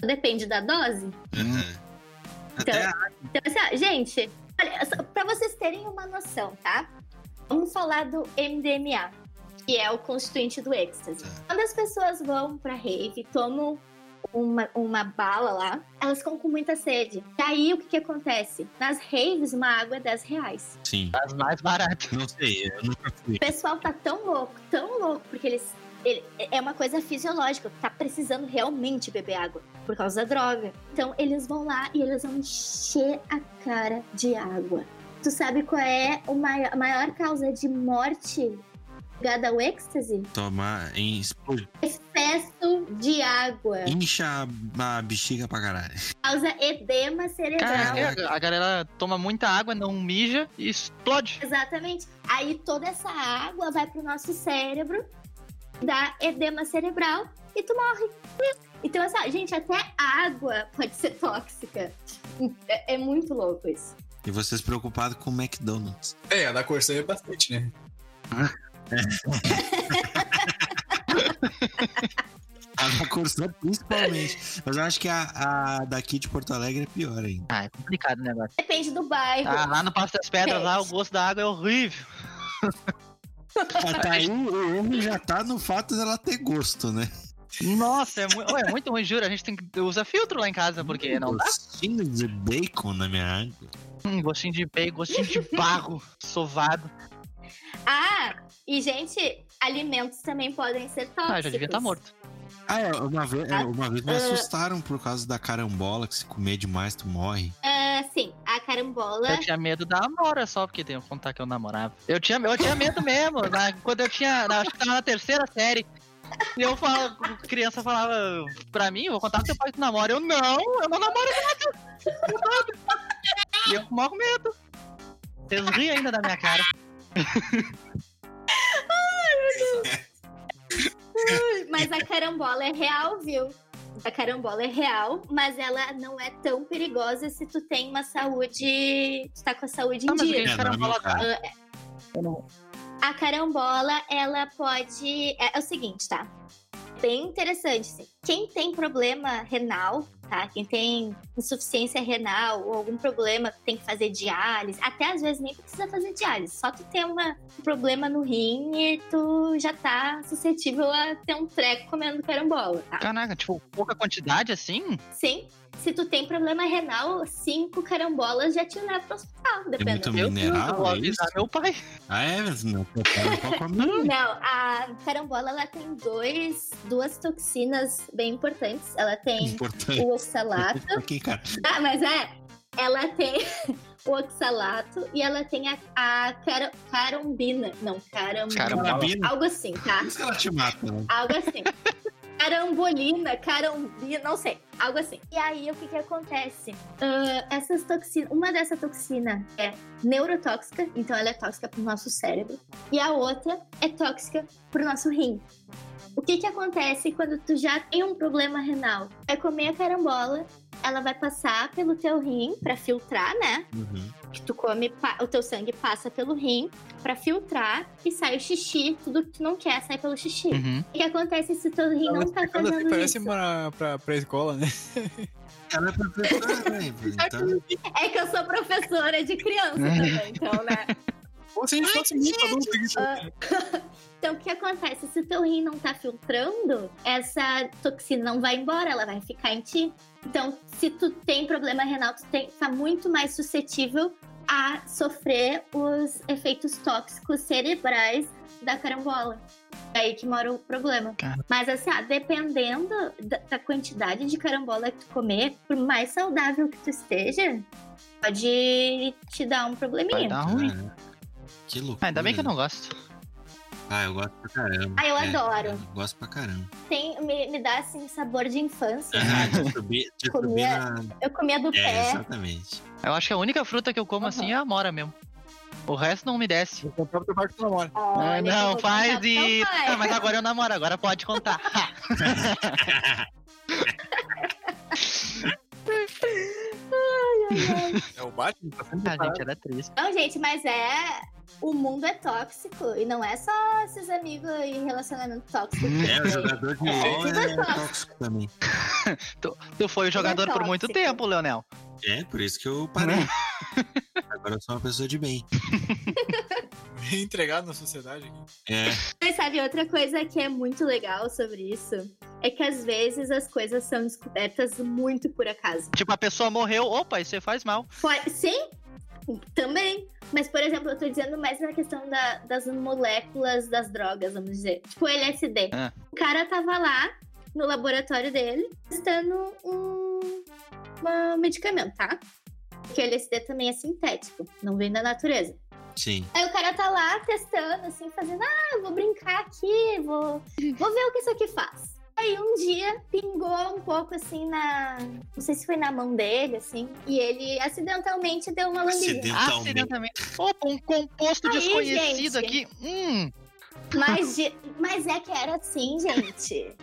Depende da dose. Uhum. A- Então, assim, ó, gente, pra vocês terem uma noção, tá? Vamos falar do MDMA, que é o constituinte do êxtase. Tá. Quando as pessoas vão pra rave, tomam uma, uma bala lá, elas ficam com muita sede. E aí, o que que acontece? Nas raves, uma água é 10 reais. Sim. As mais baratas. Não sei, eu nunca fui. O pessoal tá tão louco, tão louco, porque eles... ele- é uma coisa fisiológica, tá precisando realmente beber água por causa da droga. Então eles vão lá e eles vão encher a cara de água. Tu sabe qual é o mai- a maior causa de morte ligada ao êxtase? Tomar em explodir. Excesso de água. Incha a, bexiga pra caralho. Causa edema cerebral. Caraca, a galera toma muita água, não mija e explode. Exatamente. Aí toda essa água vai pro nosso cérebro, dá edema cerebral e tu morre. Então, assim, gente, até água pode ser tóxica. É, é muito louco isso. E vocês preocupados com o McDonald's. É, a da Corsã é bastante, né? [laughs] A da Corsã, principalmente. Mas eu acho que a, a daqui de Porto Alegre é pior ainda. Ah, é complicado o negócio. Depende do bairro. Ah, lá no Passo das Pedras, lá o gosto da água é horrível. Até aí o erro já tá no fato dela ter gosto, né? Nossa, é, mu Ué, é muito ruim, juro. A gente tem que usar filtro lá em casa, porque não dá. Gostinho de bacon na minha água. Hum, gostinho de bacon, gostinho de barro, sovado. Ah, e, gente, alimentos também podem ser tóxicos. Ah, já devia estar morto. Ah, é, uma vez, é, uma vez me Ah. assustaram por causa da carambola, que se comer demais tu morre. Ah, sim, a carambola. Eu tinha medo da Amora só, porque tem que contar que eu namorava. Eu tinha, eu tinha medo mesmo. na- quando eu tinha. na- acho que tava na terceira série. E eu falo, criança falava pra mim, eu vou contar pro teu pai que tu namora. Eu não, eu não namoro nada. E eu com medo. Vocês riem ainda da minha cara. Mas a carambola é real, viu? A carambola é real, mas ela não é tão perigosa se tu tem uma saúde. Tu tá com a saúde em dia. É, carambola? A carambola, ela pode. É, é o seguinte, tá? Bem interessante. Assim. Quem tem problema renal, tá? Quem tem insuficiência renal ou algum problema que tem que fazer diálise, até às vezes nem precisa fazer diálise, só tu ter uma, um problema no rim e tu já tá suscetível a ter um treco comendo carambola, tá? Caraca, tipo, pouca quantidade assim? Sim. Se tu tem problema renal, cinco carambolas já te levam pro hospital, muito dependendo. Meu Deus, Mineral, eu vou é avisar meu pai. Ah, é? Não, não come não. Não, a carambola ela tem dois, duas toxinas bem importantes. Ela tem Importante. o oxalato. [laughs] Aqui, cara. ah, mas é, ela tem [laughs] o oxalato e ela tem a, a carombina. Não, caram, Carambola. Carabina. algo assim, tá? Por isso que ela te mata, né? Algo assim. [laughs] Carambolina, carombina, não sei, algo assim. E aí, o que que acontece? Ah, essas toxinas, uma dessa toxina é neurotóxica, então ela é tóxica pro nosso cérebro, e a outra é tóxica pro nosso rim. O que que acontece quando tu já tem um problema renal? Vai comer a carambola, ela vai passar pelo teu rim pra filtrar, né? Uhum. que tu come, o teu sangue passa pelo rim pra filtrar e sai o xixi, tudo que tu não quer sai pelo xixi. Uhum. O que acontece se teu rim não tá fazendo parece isso? pra, pra, pra escola, né? Ela é professora, né? [laughs] Então, É que eu sou professora de criança também, então, né? Ou se a gente fosse muito adulto aqui. [laughs] Então, o que acontece? Se teu rim não tá filtrando, essa toxina não vai embora, ela vai ficar em ti. Então, se tu tem problema renal, tu tem, tá muito mais suscetível a sofrer os efeitos tóxicos cerebrais da carambola. É aí que mora o problema. Cara. Mas assim, ah, dependendo da, da quantidade de carambola que tu comer, por mais saudável que tu esteja, pode te dar um Vai probleminha. dar ruim. que loucura. Ah, ainda bem que eu não gosto. Ah, eu gosto pra caramba. Ah, eu É, adoro. eu gosto pra caramba. Tem, me, me dá assim sabor de infância. Ah, de subir, de subir Comia- na... Eu comia do É, pé. exatamente. Eu acho que a única fruta que eu como assim é a mora mesmo. O resto não me desce. Teu pai que tu namora. Ah, eu não, faz e. Ah, mas agora eu namoro, agora pode contar. [laughs] [laughs] É o Batman, tá sempre Ah, parado. gente, era triste. Não, gente, mas é. O mundo é tóxico. E não é só esses amigos em relacionamento tóxico. [laughs] É, o jogador de LOL tudo é é tóxico. tóxico também. [laughs] Tu foi o jogador por muito tempo, Leonel. É, por isso que eu parei. [laughs] Agora eu sou uma pessoa de bem. Entregado na sociedade aqui. É, Mas sabe, outra coisa que é muito legal sobre isso é que às vezes as coisas são descobertas muito por acaso. Tipo, a pessoa morreu, opa, isso aí faz mal. Pode- Sim, também. Mas, por exemplo, eu tô dizendo mais na questão da- das moléculas das drogas, vamos dizer. Tipo o LSD. Ah. O cara tava lá no laboratório dele testando um, um medicamento, tá? Porque o LSD também é sintético, não vem da natureza. sim. Aí o cara tá lá testando, assim, fazendo, ah, vou brincar aqui, vou, vou ver o que isso aqui faz. Aí um dia pingou um pouco assim na. Não sei se foi na mão dele, assim, e ele acidentalmente deu uma lambida. Acidentalmente. Acidentalmente. Opa, um composto Aí, desconhecido gente. aqui. Hum. Mas, mas é que era assim, gente.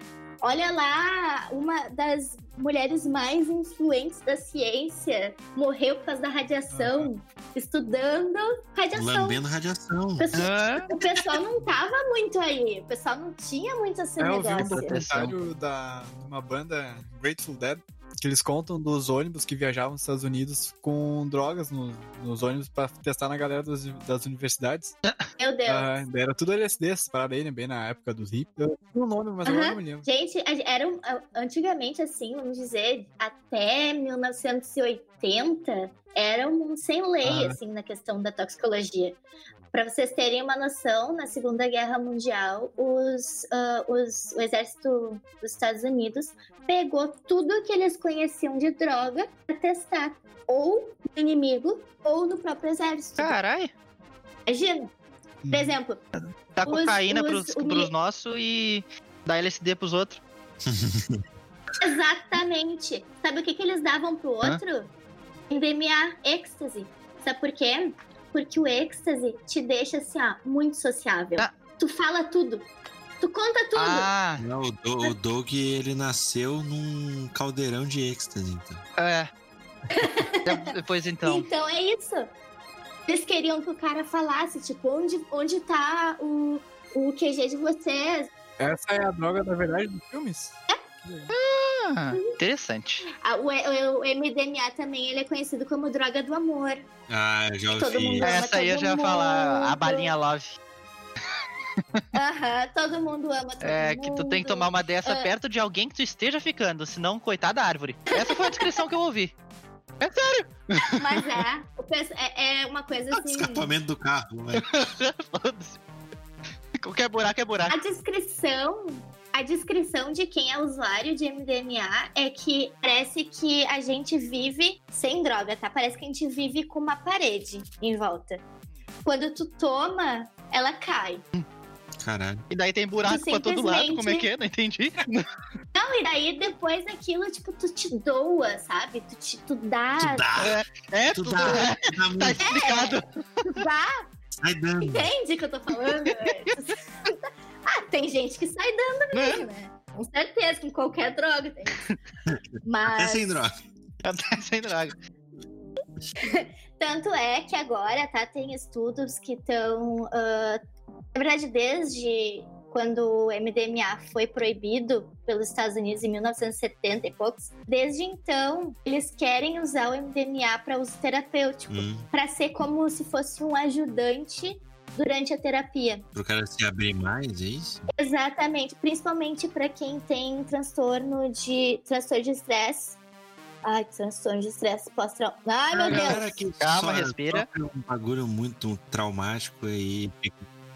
Olha lá, uma das mulheres mais influentes da ciência. Morreu por causa da radiação, estudando radiação. Lambendo radiação. O pessoal, Ah, o pessoal não tava muito aí, o pessoal não tinha muito esse É, eu vi um documentário da, de uma banda Grateful Dead que eles contam dos ônibus que viajavam nos Estados Unidos com drogas no- nos ônibus pra testar na galera das, das universidades. Meu Deus. Ah, era tudo LSD, essas paradas aí, né? Bem na época dos hippies. Eu não nome, mas Aham. não me lembro. Gente, era um- antigamente, assim, vamos dizer, até 1980, era um sem lei, Ah. assim, na questão da toxicologia. Para vocês terem uma noção, na Segunda Guerra Mundial, os, ah, os- o exército dos Estados Unidos pegou tudo que eles conheciam de droga para testar, ou no inimigo, ou no próprio exército. Carai. Imagina, por exemplo, Dá Os- cocaína os- pros, o pros mi- nossos e dá LSD pros outros. [laughs] Exatamente. Sabe o que, que eles davam pro Hã? outro? MDMA, êxtase. Sabe por quê? Porque o êxtase te deixa assim, ó, muito sociável. Ah. Tu fala tudo. Tu conta tudo. Ah, Não, o, Do- o Doug, ele nasceu num caldeirão de êxtase, então. é. De- [laughs] Depois então. Então é isso. Eles queriam que o cara falasse, tipo, onde, onde tá o, o QG de vocês? Essa é a droga, na verdade, dos filmes? Ah, interessante. Ah, o, o- o MDMA também ele é conhecido como droga do amor. Ah, eu já Todo ouvi. mundo ama Essa aí eu já ia falar, a balinha love. Aham, todo mundo ama todo É, mundo. que tu tem que tomar uma dessa Ah. perto de alguém que tu esteja ficando, senão, coitada da árvore. Essa foi a descrição que eu ouvi. Mas é, o pesso- é, é uma coisa assim. Escapamento do carro, né? [laughs] Qualquer buraco é buraco. A descrição, a descrição de quem é usuário de MDMA é que parece que a gente vive sem droga, tá? Parece que a gente vive com uma parede em volta. Quando tu toma, ela cai. Caralho. E daí tem buraco pra todo lado, simplesmente- como é que é? Não entendi. [laughs] Não, e daí depois daquilo, tipo, tu te doa, sabe? Tu, te, tu dá, Tu dá, É, tu tudo. dá, é, tu dá Tá muito, tu explicado. dá. sai dando. Entende o que eu tô falando? [laughs] ah, tem gente que sai dando mesmo, né? Com certeza, com qualquer droga tem. [laughs] Até Mas sem droga. Até sem droga. [laughs] Tanto é que agora, tá, tem estudos que estão. na verdade, desde quando o MDMA foi proibido pelos Estados Unidos em 1970 e poucos, desde então eles querem usar o MDMA para uso terapêutico, Hum, para ser como se fosse um ajudante durante a terapia. pro cara se abrir mais, é isso? Exatamente, principalmente para quem tem transtorno de transtorno de estresse. Ai, transtorno de estresse pós-traumático. Ai, meu A Deus. Calma, respira. sofre um bagulho muito traumático aí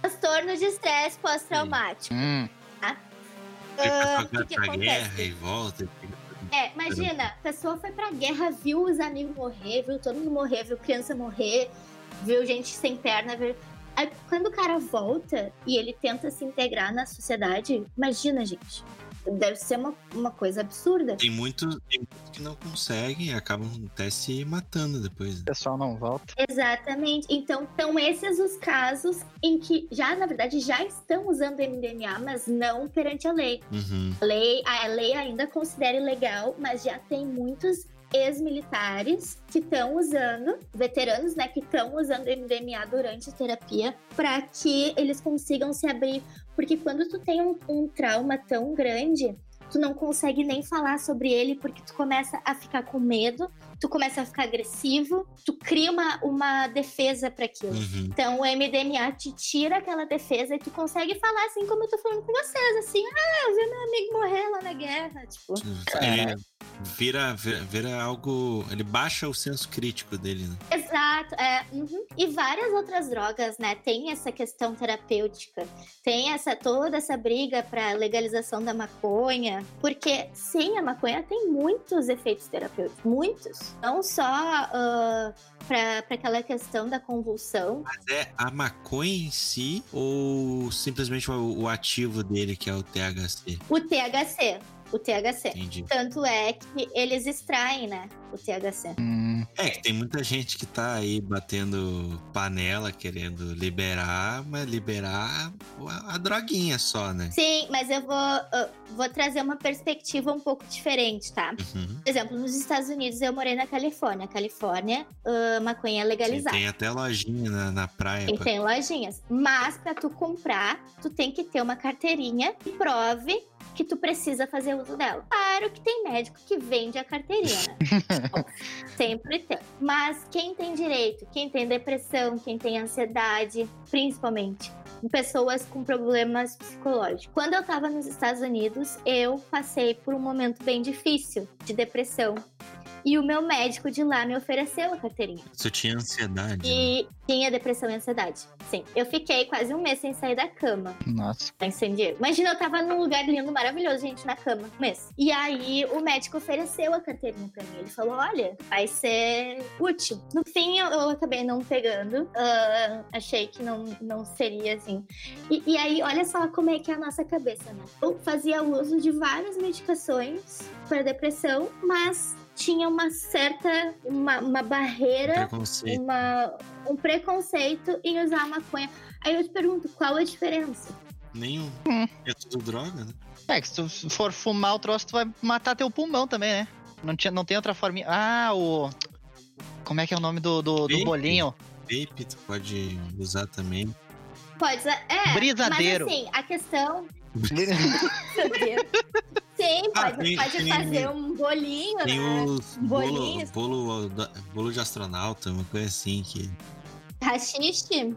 Transtorno de estresse pós-traumático. Hum, fica o que que acontece? guerra e volta. e fica- É, imagina, a pessoa foi pra guerra, viu os amigos morrer, viu todo mundo morrer, viu criança morrer, viu gente sem perna, viu... Aí, quando o cara volta e ele tenta se integrar na sociedade, imagina, gente. Deve ser uma, uma coisa absurda. Tem muitos, tem muitos que não conseguem e acabam até se matando depois. o pessoal não volta. Exatamente. Então, são esses os casos em que já, na verdade, já estão usando MDMA, mas não perante a lei. Uhum. A lei, a lei ainda considera ilegal, mas já tem muitos ex-militares que estão usando, veteranos, né, que estão usando MDMA durante a terapia para que eles consigam se abrir, porque quando tu tem um, um trauma tão grande, tu não consegue nem falar sobre ele porque tu começa a ficar com medo, tu começa a ficar agressivo, tu cria uma, uma defesa para aquilo. Uhum. Então o MDMA te tira aquela defesa e tu consegue falar assim como eu tô falando com vocês, assim, ah, eu vi meu amigo morrer lá na guerra, tipo. Ele vira, vira, vira algo. Ele baixa o senso crítico dele, né? Exato, é. uhum. E várias outras drogas, né? Tem essa questão terapêutica, tem essa toda essa briga para legalização da maconha, porque sim, a maconha tem muitos efeitos terapêuticos, muitos. Não só ah, para aquela questão da convulsão, Mas é a maconha em si ou simplesmente o, o ativo dele, que é o THC? o THC, o THC. Entendi. Tanto é que eles extraem, né, o THC. Hum, É que tem muita gente que tá aí batendo panela, querendo liberar, mas liberar a, a droguinha só, né? Sim, mas eu vou, eu vou trazer uma perspectiva um pouco diferente, tá? Uhum. Por exemplo, nos Estados Unidos eu morei na Califórnia. Califórnia, ah, maconha é Sim, legalizada. tem até lojinha na, na praia. E pra- tem lojinhas. Mas pra tu comprar, tu tem que ter uma carteirinha que prove que tu precisa fazer uso dela. Claro que tem médico que vende a carteirinha, né? [laughs] Sempre tem. Mas quem tem direito, quem tem depressão, quem tem ansiedade, principalmente pessoas com problemas psicológicos. Quando eu tava nos Estados Unidos, eu passei por um momento bem difícil de depressão. E o meu médico de lá me ofereceu a carteirinha. Você tinha ansiedade. né? E tinha depressão e ansiedade. Sim. Eu fiquei quase um mês sem sair da cama nossa. San Diego. Imagina, eu tava num lugar lindo, maravilhoso, gente, na cama, um mês. E aí o médico ofereceu a carteirinha pra mim. Ele falou: olha, vai ser útil. No fim, eu, eu acabei não pegando. Ah, achei que não, não seria assim. E, e aí, olha só como é que é a nossa cabeça, né? Eu fazia uso de várias medicações para depressão, mas tinha uma certa, uma, uma barreira Preconceito. uma, um preconceito em usar maconha. Aí eu te pergunto, qual a diferença? Nenhum. Hum. É tudo droga, né? É, que se tu for fumar o troço, tu vai matar teu pulmão também, né? Não, tinha, não tem outra forma. Ah, o. Como é que é o nome do, do, do bolinho? Vape tu pode usar também. Pode ser. É, Brisadeiro. mas assim, a questão. [laughs] Sim, Ah, pode, tem- pode tem- fazer um bolinho, Tem né? os bolo, bolo, bolo de astronauta, uma coisa assim que. Rachixe?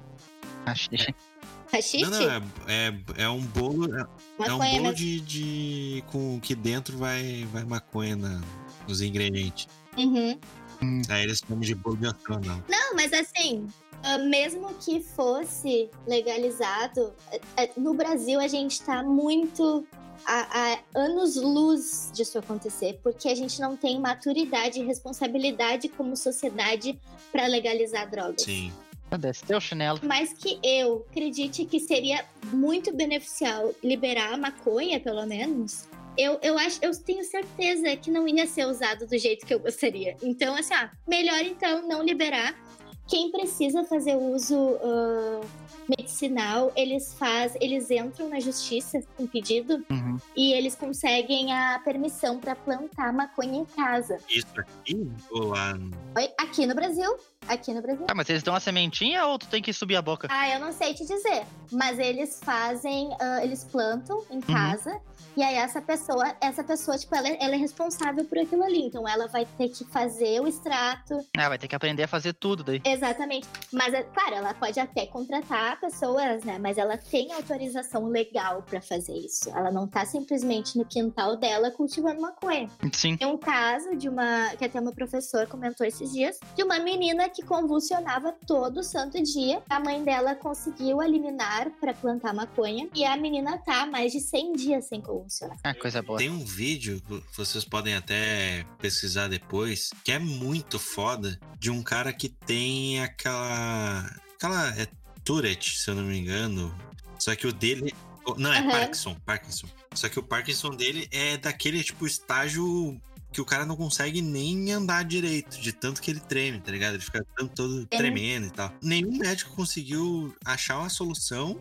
Rachixe? Não, não, é, é, é um bolo. É, é um bolo de, de. com que dentro vai, vai maconha na, nos ingredientes. Uhum. Aí eles chamam de bolo de astronauta. Não, mas assim, ah, mesmo que fosse legalizado, eh, eh, no Brasil a gente tá muito a, a anos-luz disso acontecer, porque a gente não tem maturidade e responsabilidade como sociedade para legalizar drogas. Sim. Desceu o chinelo. Mas que eu acredite que seria muito beneficial liberar a maconha, pelo menos. Eu, eu acho, eu tenho certeza que não ia ser usado do jeito que eu gostaria. Então, assim, ah, melhor então não liberar. Quem precisa fazer uso ah, medicinal, eles faz, eles entram na justiça com pedido Uhum. e eles conseguem a permissão para plantar maconha em casa. Isso aqui ou lá. no- Oi, Aqui no Brasil, aqui no Brasil. Ah, mas eles dão a sementinha ou tu tem que subir a boca? Ah, eu não sei te dizer. Mas eles fazem, ah, eles plantam em casa. E aí essa pessoa, essa pessoa, tipo, ela, é- ela é responsável por aquilo ali. Então ela vai ter que fazer o extrato. Ah, vai ter que aprender a fazer tudo daí. Exatamente. Mas, é claro, ela pode até contratar pessoas, né? Mas ela tem autorização legal pra fazer isso. Ela não tá simplesmente no quintal dela cultivando maconha. Sim. Tem um caso de uma. que até meu professor comentou esses dias, de uma menina que convulsionava todo santo dia. A mãe dela conseguiu eliminar pra plantar maconha. E a menina tá mais de 100 dias sem convulsionar. Ah, coisa boa. Tem um vídeo, vocês podem até pesquisar depois, que é muito foda, de um cara que tem aquela. aquela. É Tourette, se eu não me engano. Só que o dele. Não, é Aham. Parkinson, Parkinson. Só que o Parkinson dele é daquele, tipo, estágio que o cara não consegue nem andar direito, de tanto que ele treme, tá ligado? Ele fica tanto todo tremendo e tal. Nenhum médico conseguiu achar uma solução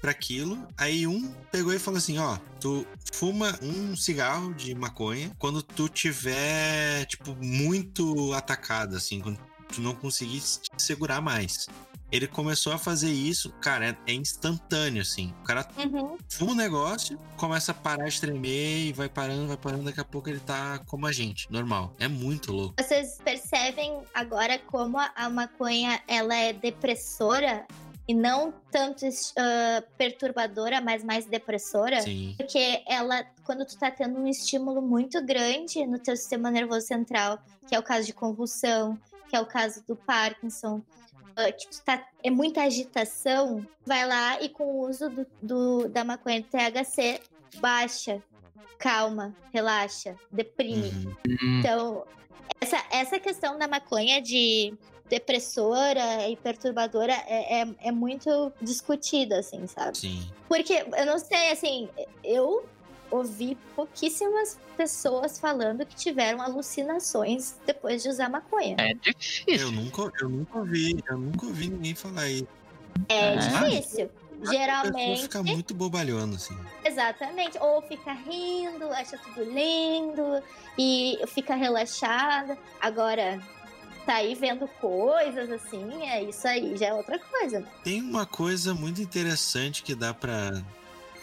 para aquilo. Aí um pegou e falou assim: ó, tu fuma um cigarro de maconha quando tu tiver, tipo, muito atacado, assim, quando tu não conseguir se segurar mais. Ele começou a fazer isso, cara, é, é instantâneo, assim. O cara Uhum. fuma um negócio, começa a parar de tremer e vai parando, vai parando, daqui a pouco ele tá como a gente, normal. É muito louco. Vocês percebem agora como a, maconha ela é depressora e não tanto ah, perturbadora, mas mais depressora? Sim. Porque ela, quando tu tá tendo um estímulo muito grande no teu sistema nervoso central, que é o caso de convulsão, que é o caso do Parkinson, que tu tá, é muita agitação, vai lá e com o uso do, do- da maconha do THC, baixa, calma, relaxa, deprime. Uhum. Então, essa, essa questão da maconha de depressora e perturbadora é, é, é muito discutida, assim, sabe? Sim. Porque, eu não sei, assim, eu ouvi pouquíssimas pessoas falando que tiveram alucinações depois de usar maconha. É Eu difícil. nunca, eu nunca ouvi, eu nunca ouvi ninguém falar isso. É, Ah. difícil. A Geralmente, fica muito bobalhona, assim. exatamente. Ou fica rindo, acha tudo lindo e fica relaxada. Agora, tá aí vendo coisas assim, é isso aí, já é outra coisa. né? Tem uma coisa muito interessante que dá pra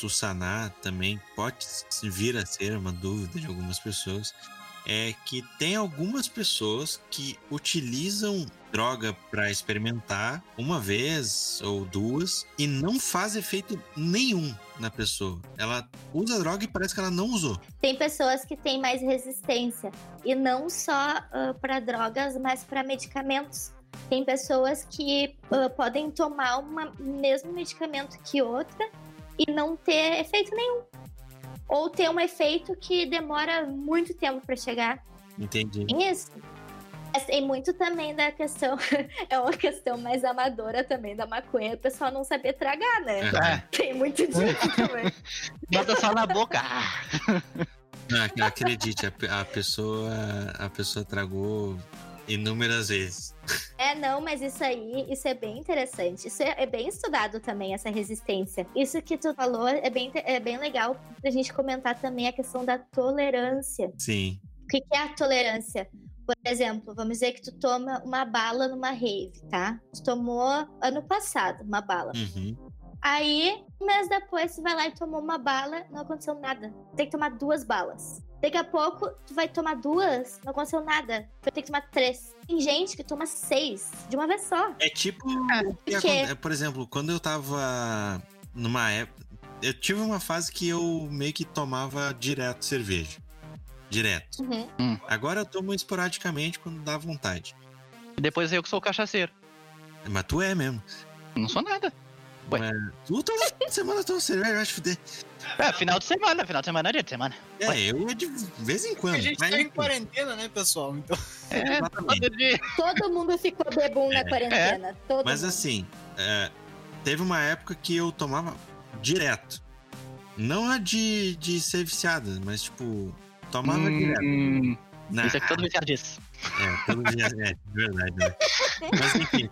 tu sanar também, pode vir a ser uma dúvida de algumas pessoas, é que tem algumas pessoas que utilizam droga pra experimentar uma vez ou duas e não faz efeito nenhum na pessoa. Ela usa droga e parece que ela não usou. Tem pessoas que têm mais resistência e não só para drogas, mas para medicamentos. Tem pessoas que ah, podem tomar o mesmo medicamento que outra e não ter efeito nenhum. Ou ter um efeito que demora muito tempo para chegar. Entendi. Isso. Tem muito também da questão, [laughs] é uma questão mais amadora também da maconha, o pessoal não saber tragar, né? É. Tem muito disso também. [laughs] Bota só na boca. Ah, Não, ac- acredite, a pessoa a pessoa tragou inúmeras vezes. É, não, mas isso aí, isso é bem interessante. Isso é, é bem estudado também, essa resistência. Isso que tu falou é bem, é bem legal pra gente comentar também a questão da tolerância. Sim. O que, que é a tolerância? Por exemplo, vamos dizer que tu toma uma bala numa rave, tá? Tu tomou ano passado uma bala. Uhum. Aí, um mês depois, tu vai lá e tomou uma bala, não aconteceu nada. Tem que tomar duas balas. Daqui a pouco, tu vai tomar duas, não aconteceu nada. Vai ter que tomar três. Tem gente que toma seis de uma vez só. É tipo. que por quê? acon- Por exemplo, quando eu tava numa época. Eu tive uma fase que eu meio que tomava direto cerveja. Direto. Uhum. Agora eu tomo esporadicamente quando dá vontade. E depois eu que sou o cachaceiro. Mas tu é mesmo. Não sou nada. Ué. Tu [laughs] toda semana toma cerveja, vai te fuder. É, final de semana, final de semana é dia de semana. É, eu é de vez em quando. A gente tá em quarentena, né, pessoal? Então. É, [laughs] todo dia. Todo mundo ficou bebum na quarentena. Todo Mas mundo. assim, é, teve uma época que eu tomava direto. Não a de, de ser viciada, mas tipo, tomava direto. Hum, Na, isso é que todo viciado diz. É, todo dia, é, de verdade. Né? Mas enfim,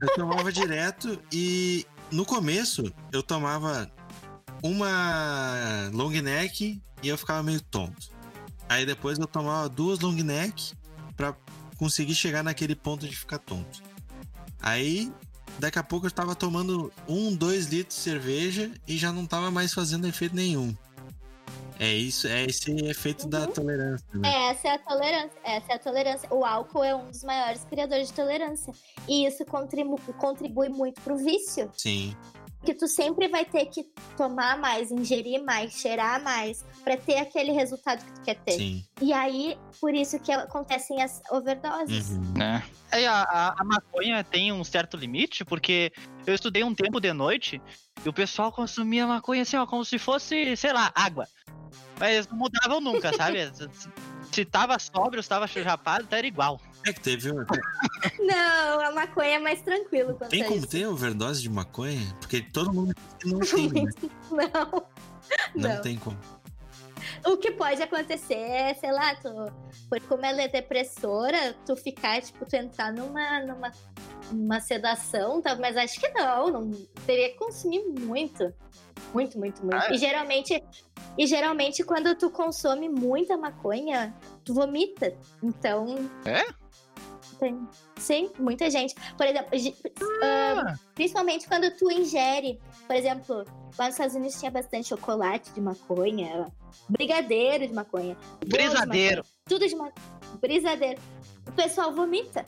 eu tomava direto e no começo eu tomava uma long neck e eu ficava meio tonto. Aí depois eu tomava duas long neck pra conseguir chegar naquele ponto de ficar tonto. Aí daqui a pouco eu tava tomando um, dois litros de cerveja e já não tava mais fazendo efeito nenhum. É isso, é esse efeito da Uhum. tolerância, né? Essa é a tolerância. Essa é a tolerância. O álcool é um dos maiores criadores de tolerância. E isso contribu- contribui muito pro vício. Sim. Que tu sempre vai ter que tomar mais, ingerir mais, cheirar mais, pra ter aquele resultado que tu quer ter. Sim. E aí, por isso que acontecem as overdoses. Uhum. né? Aí a, a, a maconha tem um certo limite, porque eu estudei um tempo de noite e o pessoal consumia maconha assim, ó, como se fosse, sei lá, água. Mas não mudavam nunca, sabe? [laughs] Se- Se tava sóbrio, se tava chapado, tá era igual. É que teve. Não, a maconha é mais tranquilo quanto Tem como isso. ter overdose de maconha? Porque todo mundo não tem, né? [laughs] Não. Não, Não. tem como. O que pode acontecer é, sei lá, tu, por como ela é depressora, tu ficar, tipo, tu entrar numa, numa, numa sedação, tá? mas acho que não, não teria que consumir muito. Muito, muito, muito. Ah? E geralmente, e geralmente, quando tu consome muita maconha, tu vomita. Então. É? Tem. Sim, muita gente. Por exemplo, gi- ah, principalmente quando tu ingere, por exemplo, lá nos Estados Unidos tinha bastante chocolate de maconha, brigadeiro de maconha, bolo de Brisadeiro. maconha, tudo de maconha, brisadeiro. O pessoal vomita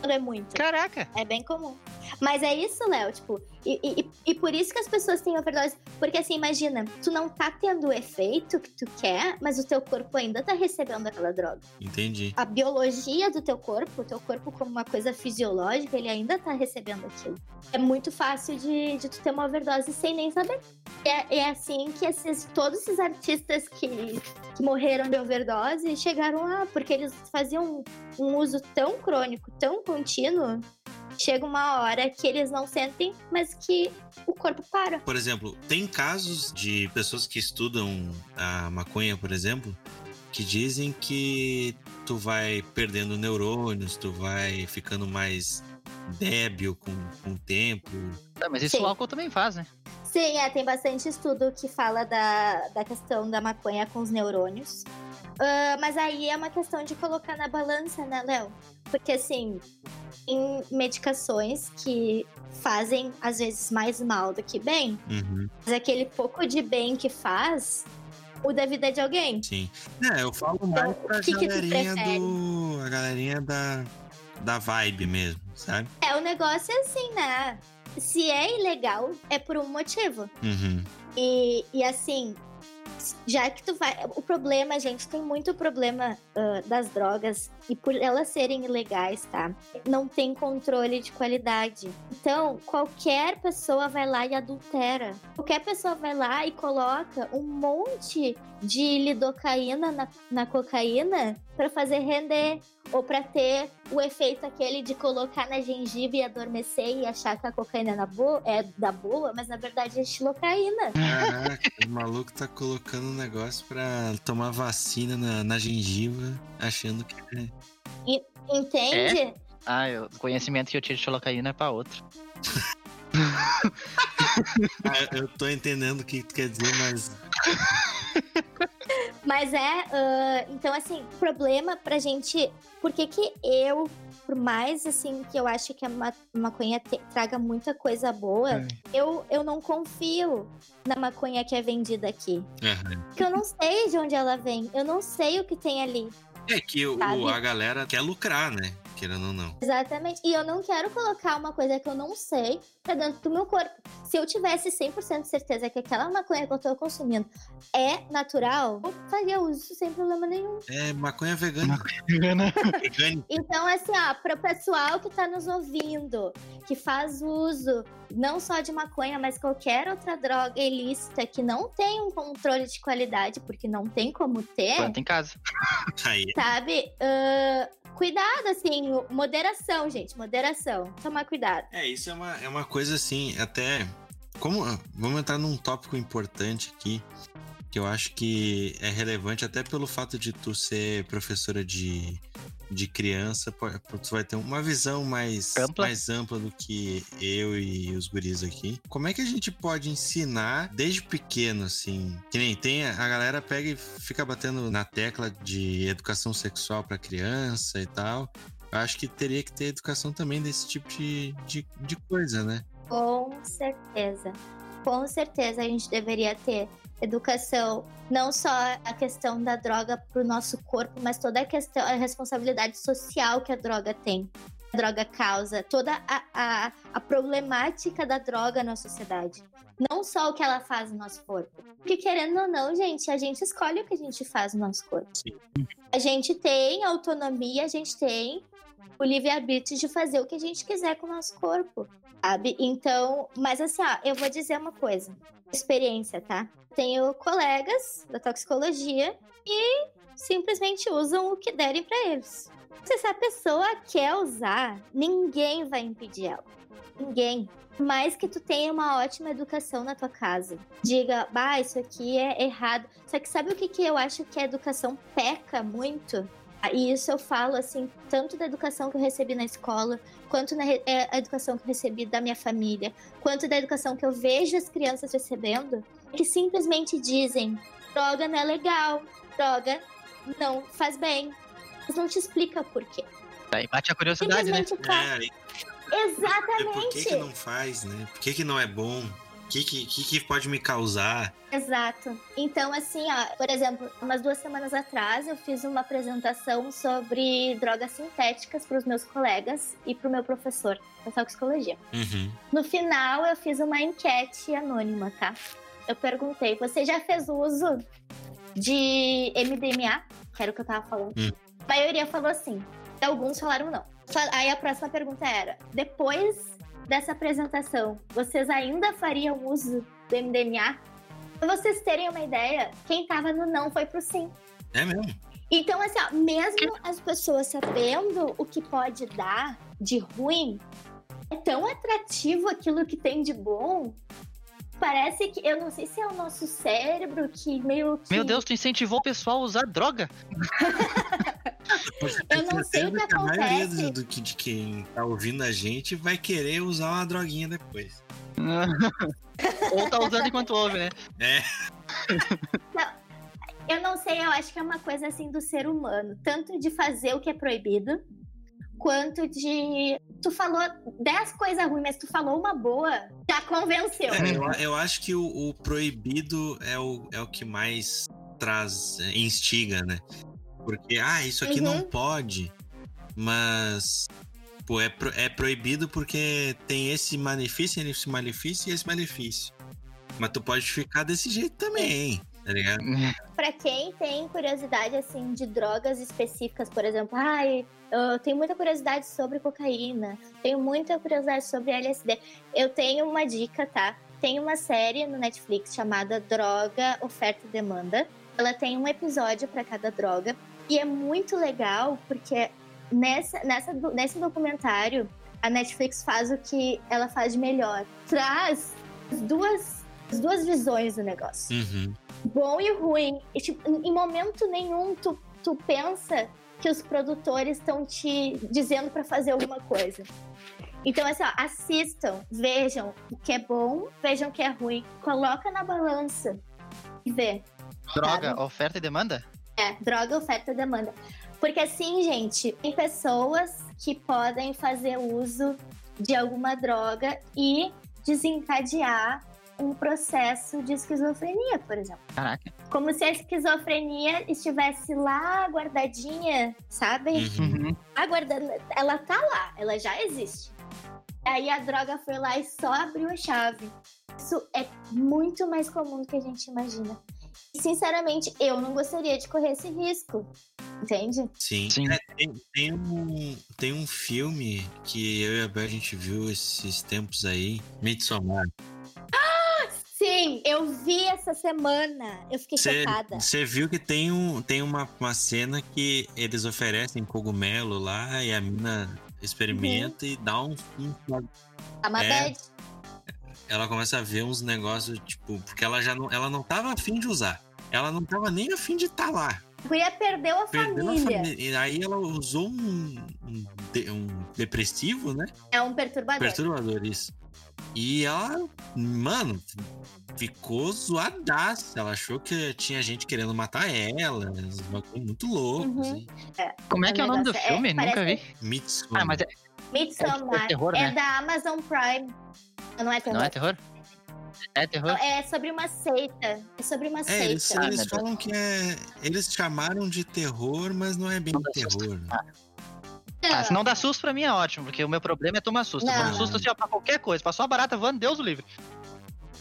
quando é muito. Caraca. É bem comum. Mas é isso, Léo, tipo, e, e, e por isso que as pessoas têm overdose. Porque assim, imagina, tu não tá tendo o efeito que tu quer, mas o teu corpo ainda tá recebendo aquela droga. Entendi. A biologia do teu corpo, o teu corpo como uma coisa fisiológica, ele ainda tá recebendo aquilo. É muito fácil de, de tu ter uma overdose sem nem saber. É, é assim que esses, todos esses artistas que, que morreram de overdose chegaram lá, porque eles faziam um, um uso tão crônico, tão contínuo, chega uma hora que eles não sentem, mas que o corpo para. Por exemplo, tem casos de pessoas que estudam a maconha, por exemplo, que dizem que tu vai perdendo neurônios, tu vai ficando mais débil com, com o tempo. Tá, mas isso Sim. o álcool também faz, né? Sim, é, tem bastante estudo que fala da, da questão da maconha com os neurônios. Ah, mas aí é uma questão de colocar na balança, né, Léo? Porque, assim, tem medicações que fazem, às vezes, mais mal do que bem. Uhum, Mas aquele pouco de bem que faz muda a vida de alguém. sim. É, eu falo mais Então, pra o que que galerinha prefere? do. A galerinha da, da vibe mesmo, sabe? É, o negócio é assim, né? Se é ilegal, é por um motivo. Uhum. E, e assim, já que tu vai. O problema, gente, tem muito problema ah, das drogas e por elas serem ilegais, tá? Não tem controle de qualidade. Então, qualquer pessoa vai lá e adultera. Qualquer pessoa vai lá e coloca um monte de lidocaína na, na cocaína pra fazer render. Ou pra ter o efeito aquele de colocar na gengiva e adormecer e achar que a cocaína é, na boa, é da boa, mas na verdade é xilocaína. Caraca, o maluco tá colocando um negócio pra tomar vacina na, na gengiva, achando que é. E- Entende? Ah, eu- o conhecimento que eu tinha de Xolocaína é pra outro. [laughs] Ah, eu tô entendendo o que tu quer dizer, mas. [laughs] Mas é, ah, então assim, problema pra gente, por que que eu, por mais assim que eu acho que a ma- maconha te- traga muita coisa boa, É. eu, eu não confio na maconha que é vendida aqui. Aham. Porque eu não sei de onde ela vem, eu não sei o que tem ali. É que o, a galera quer lucrar, né? Querendo ou não. Exatamente. E eu não quero colocar uma coisa que eu não sei pra dentro do meu corpo. Se eu tivesse 100% de certeza que aquela maconha que eu tô consumindo é natural, eu faria uso sem problema nenhum. É maconha vegana. [laughs] Vegana. Então, assim, ó, para o pessoal que tá nos ouvindo, que faz uso não só de maconha, mas qualquer outra droga ilícita que não tem um controle de qualidade, porque não tem como ter, Planta em casa. Sabe? Ah, cuidado, assim, moderação, gente, moderação. Tomar cuidado. É, isso é uma, é uma coisa assim, até. Como. Vamos entrar num tópico importante aqui, que eu acho que é relevante até pelo fato de tu ser professora de, de criança, po- tu vai ter uma visão mais Ampla. mais ampla do que eu e os guris aqui. Como é que a gente pode ensinar desde pequeno, assim? Que nem tem, a galera pega e fica batendo na tecla de educação sexual pra criança e tal. Eu acho que teria que ter educação também desse tipo de, de, de coisa, né? Com certeza. Com certeza a gente deveria ter educação, não só a questão da droga pro nosso corpo, mas toda a questão, a responsabilidade social que a droga tem. A droga causa, toda a, a, a problemática da droga na sociedade. Não só o que ela faz no nosso corpo. Porque querendo ou não, gente, a gente escolhe o que a gente faz no nosso corpo. Sim. A gente tem autonomia, a gente tem o livre-arbítrio de fazer o que a gente quiser com o nosso corpo sabe? Então, mas assim, ó, eu vou dizer uma coisa. Experiência, tá? Tenho colegas da toxicologia e simplesmente usam o que derem pra eles. Se essa pessoa quer usar, ninguém vai impedir ela. Ninguém. Mais que tu tenha uma ótima educação na tua casa. Diga, bah, isso aqui é errado. Só que sabe o que, que eu acho que a educação peca muito? Ah, E isso eu falo, assim, tanto da educação que eu recebi na escola, quanto na a educação que eu recebi da minha família, quanto da educação que eu vejo as crianças recebendo, que simplesmente dizem: droga não é legal, droga não faz bem. Mas não te explica por quê. Aí bate a curiosidade, né? Faz. É, Exatamente. por que, que não faz, né? Por que, que não é bom? O que, que, que, que pode me causar? Exato. Então, assim, ó, por exemplo, umas duas semanas atrás eu fiz uma apresentação sobre drogas sintéticas para os meus colegas e para o meu professor da toxicologia. Uhum. No final, eu fiz uma enquete anônima, tá? Eu perguntei: você já fez uso de MDMA? Que era o que eu tava falando. Hum. A maioria falou sim. E alguns falaram não. Aí a próxima pergunta era: depois dessa apresentação, vocês ainda fariam uso do MDMA? Pra vocês terem uma ideia, quem tava no não foi pro sim. É mesmo? Então, assim, ó, mesmo as pessoas sabendo o que pode dar de ruim, é tão atrativo aquilo que tem de bom. Parece que, eu não sei se é o nosso cérebro que meio que. Meu Deus, tu incentivou o pessoal a usar droga. Eu não sei o que certeza a maioria acontece. do, do que, de quem tá ouvindo a gente vai querer usar uma droguinha depois. [laughs] Ou tá usando enquanto ouve, né? É. Eu não sei, eu acho que é uma coisa assim do ser humano. Tanto de fazer o que é proibido, quanto de. Tu falou 10 coisas ruins, mas tu falou uma boa, já convenceu. É, eu, eu acho que o, o proibido é o, é o que mais traz, é, instiga, né? Porque, ah, isso aqui não Uhum. pode, mas. Pô, é, pro- é proibido porque tem esse malefício, esse malefício e esse malefício. Mas tu pode ficar desse jeito também, tá ligado? [laughs] Pra quem tem curiosidade, assim, de drogas específicas, por exemplo, ai, eu tenho muita curiosidade sobre cocaína, tenho muita curiosidade sobre LSD. Eu tenho uma dica, tá? Tem uma série no Netflix chamada Droga, Oferta e Demanda. Ela tem um episódio pra cada droga. E é muito legal porque nessa, nessa, nesse documentário a Netflix faz o que ela faz de melhor. Traz as duas, as duas visões do negócio Uhum. Bom e ruim. E, tipo, em momento nenhum tu, tu pensa que os produtores estão te dizendo para fazer alguma coisa. Então, assim, ó, assistam, vejam o que é bom, vejam o que é ruim, coloca na balança e vê. Droga, Sabe? oferta e demanda? É, droga, oferta e demanda. Porque assim, gente, tem pessoas que podem fazer uso de alguma droga e desencadear um processo de esquizofrenia, por exemplo. Caraca. Como se a esquizofrenia estivesse lá guardadinha, sabe? Uhum. Uhum. Aguardando. Ela tá lá, ela já existe. Aí a droga foi lá e só abriu a chave. Isso é muito mais comum do que a gente imagina. E, sinceramente, eu não gostaria de correr esse risco. Entende? Sim. Sim. É, tem, tem um, tem um filme que eu e a Bel a gente viu esses tempos aí, Midsommar. Sim, eu vi essa semana. Eu fiquei Cê- chocada. Você viu que tem, um, tem uma, uma cena que eles oferecem cogumelo lá e a mina experimenta e dá um, um Tá uma É. bad. ela começa a ver uns negócios, tipo, porque ela já não, ela não tava afim de usar. Ela não tava nem afim de estar lá. A guria perdeu a Perdeu a família. família. E aí ela usou um, um, de- um depressivo, né? É um perturbador. Perturbador, isso. E ela, mano, ficou zoadaça. Ela achou que tinha gente querendo matar ela. bagulho muito loucos. Uhum. assim. Como é que é o nome do é- filme? Nunca parece- vi. Midsommar. Ah, mas é- Midsommar. É terror, é né? da Amazon Prime. Não é terror. não é terror? É terror? É sobre uma seita. É sobre uma É, eles, seita. Ah, eles Deus. falam que é. Eles chamaram de terror, mas não é bem Não terror. né? Ah, se não dá susto pra mim é ótimo, porque o meu problema é tomar susto. Não. tomo susto assim, ó, pra qualquer coisa. Passou uma barata voando, Deus o livre.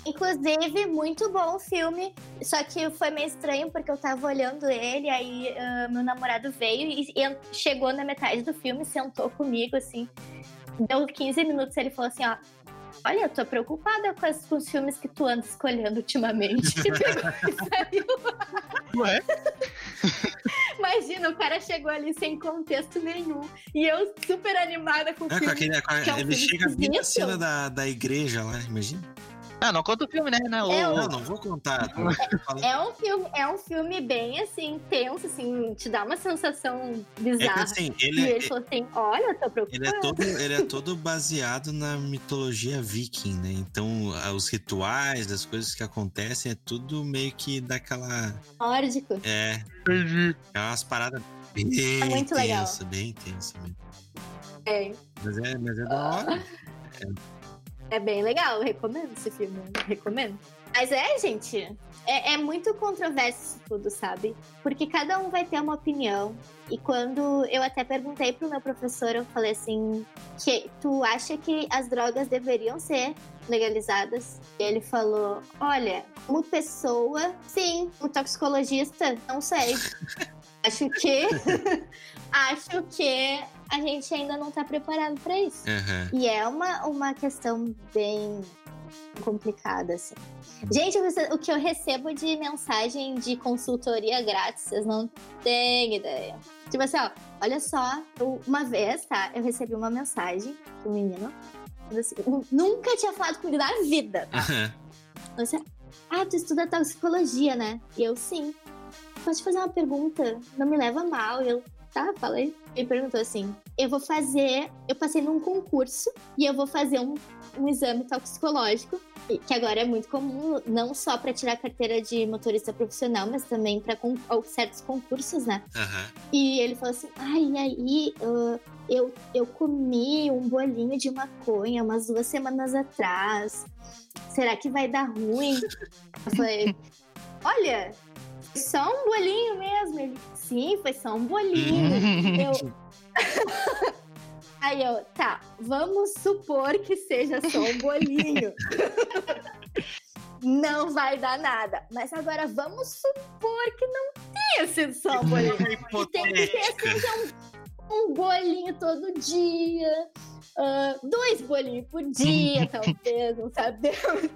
Inclusive, muito bom o filme. Só que foi meio estranho porque eu tava olhando ele, aí ah, meu namorado veio e, e chegou na metade do filme, sentou comigo, assim. Deu 15 minutos ele falou assim, ó. Olha, eu tô preocupada com, as- com os filmes que tu anda escolhendo ultimamente. [laughs] [laughs] Ué? Imagina, o cara chegou ali sem contexto nenhum. E eu super animada com o É, com filme. aquele, com a- é um ele chega bem na cena da, da igreja lá, imagina. Ah, não conta o filme, né? Não, É, o- Não, não vou contar. [laughs] É um filme, é um filme bem assim, tenso, assim, te dá uma sensação É que bizarra. assim, e ele, ele falou assim: olha, tô preocupada. ele, é todo, ele é todo baseado na mitologia viking, né? Então, os rituais, as coisas que acontecem, é tudo meio que daquela. Nórdico. É, é umas paradas bem É muito legal. bem tensa mesmo. É, Mas é, mas é da hora. é [laughs] bem legal, recomendo esse filme, recomendo. Mas é, gente, é, é muito controverso isso tudo, sabe? Porque cada um vai ter uma opinião. E quando eu até perguntei pro meu professor, eu falei assim: que tu acha que as drogas deveriam ser legalizadas? E ele falou: olha, como pessoa, sim, como toxicologista, não sei. [laughs] acho que. [laughs] acho que a gente ainda não tá preparado para isso. Aham. E é uma, uma questão bem complicada, assim. Gente, o que eu recebo de mensagem de consultoria grátis, vocês não têm ideia. Tipo assim, ó, olha só, uma vez, tá? Eu recebi uma mensagem do menino. Assim, "Eu nunca tinha falado comigo na vida, tá? Você, ah, tu estuda toxicologia, né? E eu, sim. Posso te fazer uma pergunta? Não me leva mal. Eu, tá, falei. Ele perguntou assim: eu vou fazer. Eu passei num concurso e eu vou fazer um, um exame toxicológico, que agora é muito comum, não só para tirar carteira de motorista profissional, mas também para certos concursos, né? Aham. E ele falou assim: ai, aí, ah, eu, eu comi um bolinho de maconha umas duas semanas atrás. Será que vai dar ruim? [laughs] Eu falei: olha, só um bolinho mesmo. Ele, sim, foi só um bolinho. Eu. [laughs] Aí eu, tá, vamos supor que seja só um bolinho. [laughs] não vai dar nada. Mas agora vamos supor que não tenha sido só um bolinho. Que tem que ter Hipotética. assim, um, um bolinho todo dia, ah, dois bolinhos por dia, [laughs] talvez, não sabemos.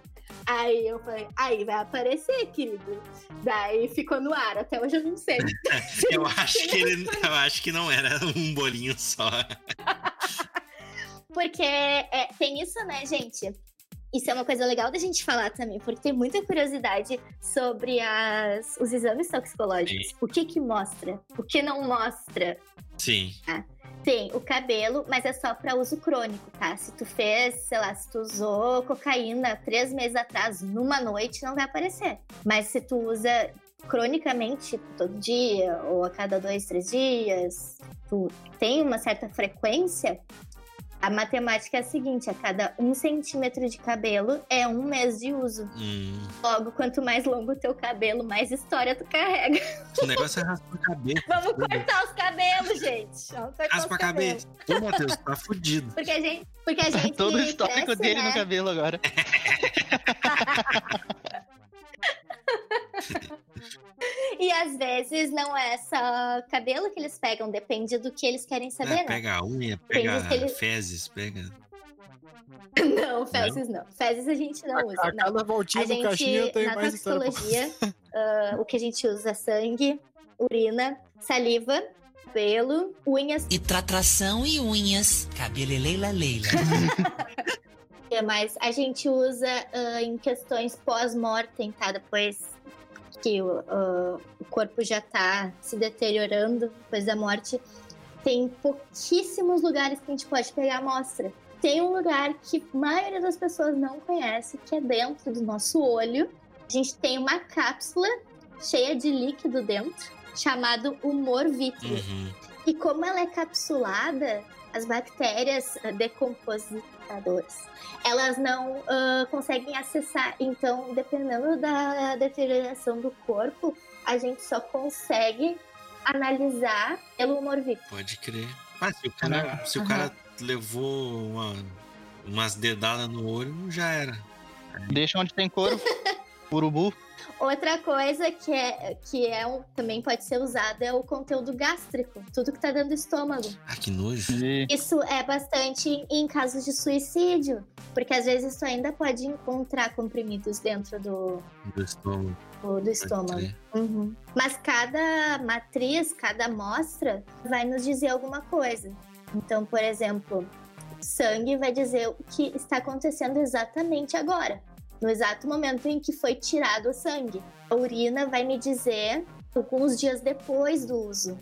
Aí eu falei, aí vai aparecer, querido. Daí ficou no ar, até hoje eu não sei. [laughs] Eu acho que ele, eu acho que não era um bolinho só. Porque é, tem isso, né, gente? isso é uma coisa legal da gente falar também, porque tem muita curiosidade sobre as, os exames toxicológicos. Sim. O que que mostra? O que não mostra? Sim. Tem o cabelo, mas é só para uso crônico, tá? Se tu fez, sei lá, se tu usou cocaína três meses atrás, numa noite, não vai aparecer. Mas se tu usa cronicamente, tipo, todo dia, ou a cada dois, três dias, tu tem uma certa frequência, a matemática é a seguinte: a cada um centímetro de cabelo é um mês de uso. Hum. Logo, quanto mais longo o teu cabelo, mais história tu carrega. O negócio é raspar a cabeça. Vamos cortar os cabelos, gente. Vamos cortar Raspa a os cabelos. cabeça. Ô, Matheus, tá fudido. Porque a gente. Porque a gente Todo o histórico cresce, dele né? no cabelo agora. [laughs] E às vezes não é só cabelo que eles pegam, depende do que eles querem saber, É, né? pega a unha, Tem pega uns que ele- fezes, pega. Não, fezes não. Fezes a gente não usa. A Não. cada voltinha A do caixinha gente, tenho na mais toxicologia, [laughs] ah, o que a gente usa é sangue, urina, saliva, cabelo, unhas, E tratração e unhas. Cabelo é Leila Leila. [laughs] mais? A gente usa ah, em questões pós-mortem, tá? Depois que o, ah, o corpo já tá se deteriorando depois da morte. Tem pouquíssimos lugares que a gente pode pegar amostra. Tem um lugar que a maioria das pessoas não conhece, que é dentro do nosso olho. A gente tem uma cápsula cheia de líquido dentro, chamado humor vítreo. Uhum. E como ela é capsulada, as bactérias ah, elas não ah, conseguem acessar. Então, dependendo da deterioração do corpo, a gente só consegue analisar pelo humor vítreo. Pode crer. Mas se o cara, se o cara levou uma, umas dedadas no olho, já era. Deixa onde tem couro. Urubu. Outra coisa que é, que é um, também pode ser usada é o conteúdo gástrico, tudo que tá dentro do estômago. Ah, que nojo. Isso é bastante em- casos de suicídio, porque às vezes tu ainda pode encontrar comprimidos dentro do, Do estômago. do, do estômago. Uhum. Mas cada matriz, cada amostra vai nos dizer alguma coisa. Então, por exemplo, sangue vai dizer o que está acontecendo exatamente agora, no exato momento em que foi tirado o sangue. A urina vai me dizer alguns dias depois do uso.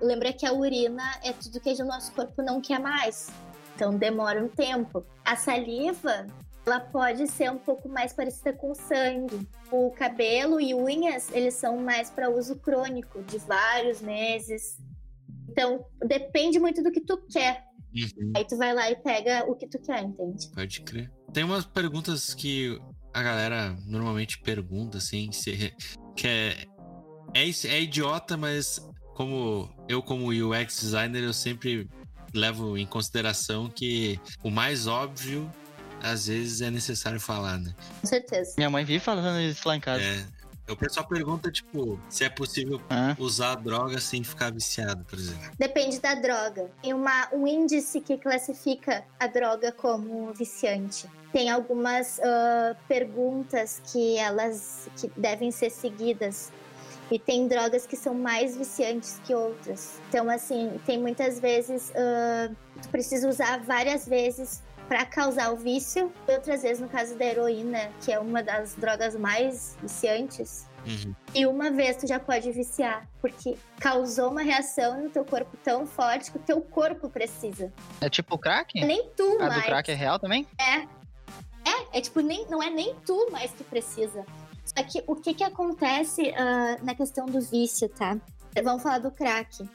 Lembra que a urina é tudo que o nosso corpo não quer mais. Então demora um tempo. A saliva, ela pode ser um pouco mais parecida com sangue. O cabelo e unhas, eles são mais para uso crônico, de vários meses. Então, depende muito do que tu quer. Uhum. Aí tu vai lá e pega o que tu quer, entende? Pode crer. Tem umas perguntas que a galera normalmente pergunta, assim, se, que é, é, é idiota, mas como eu, como UX designer, eu sempre levo em consideração que o mais óbvio, às vezes, é necessário falar, né? Com certeza. minha mãe vive falando isso lá em casa. É, o pessoal pergunta, tipo, se é possível Ah, usar droga sem ficar viciado, por exemplo. Depende da droga. Tem uma, um índice que classifica a droga como viciante. Tem algumas ah, perguntas que elas que devem ser seguidas. E tem drogas que são mais viciantes que outras. Então, assim, tem muitas vezes. ah, tu precisa usar várias vezes para causar o vício. Outras vezes, no caso da heroína, que é uma das drogas mais viciantes, Uhum. e uma vez tu já pode viciar, porque causou uma reação no teu corpo tão forte que o teu corpo precisa. é tipo crack? Nem tu A mais. do crack é real também? É, é tipo, nem, não é nem tu mais que precisa. Só que o que que acontece ah, na questão do vício, tá? Vamos falar do crack.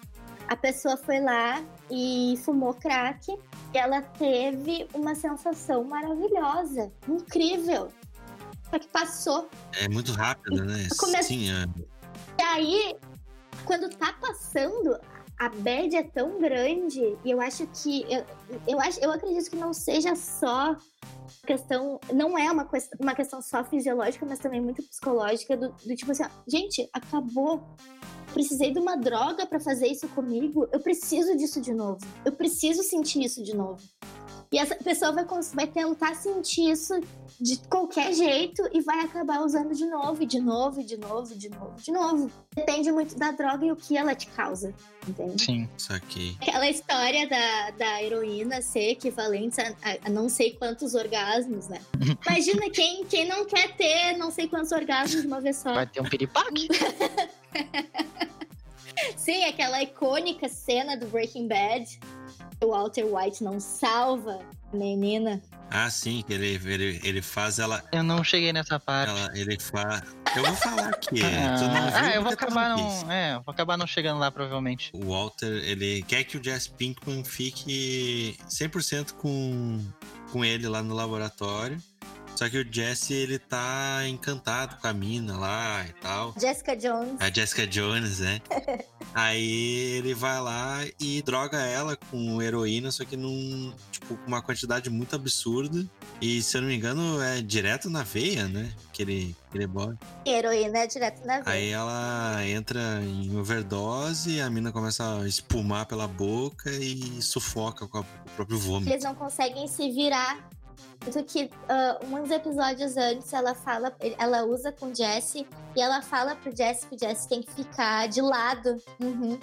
A pessoa foi lá e fumou crack e ela teve uma sensação maravilhosa, incrível. Só que passou. É muito rápido, né? Come- Sim, é. E aí, quando tá passando, a bad é tão grande, e eu acho que. Eu, eu, acho, eu acredito que não seja só questão. Não é uma, quest- uma questão só fisiológica, mas também muito psicológica, do, do tipo assim, ó, gente, acabou. Precisei de uma droga pra fazer isso comigo. Eu preciso disso de novo. Eu preciso sentir isso de novo. E essa pessoa vai, vai tentar sentir isso de qualquer jeito e vai acabar usando de novo, e de novo, e de novo, de novo, de novo. Depende muito da droga e o que ela te causa, entende? Sim. Saquei. Aquela história da, da heroína ser equivalente a, a- a não sei quantos orgasmos, né? [laughs] Imagina quem, quem não quer ter não sei quantos orgasmos de uma vez só. Vai ter um piripaque. [laughs] [laughs] Sim, aquela icônica cena do Breaking Bad. O Walter White não salva a menina. Ah, sim, que ele, ele, ele faz ela, Eu não cheguei nessa parte. ela. Ele faz. Eu vou falar aqui. viu ah, eu vou tu acabar não. É, vou acabar não chegando lá, provavelmente. O Walter, ele quer que o Jesse Pinkman fique 100% com, com ele lá no laboratório. Só que o Jesse, ele tá encantado com a mina lá e tal. Jessica Jones. A Jessica Jones, né? [laughs] Aí ele vai lá e droga ela com heroína, só que num, tipo, com uma quantidade muito absurda. E se eu não me engano, é direto na veia, né? Que ele, que ele bota. Heroína é direto na veia. Aí ela entra em overdose, a mina começa a espumar pela boca e sufoca com, a- com o próprio vômito. Eles não conseguem se virar. Tanto que ah, uns episódios antes ela fala, ela usa com o Jesse e ela fala pro Jesse que o Jesse tem que ficar de lado. Uhum.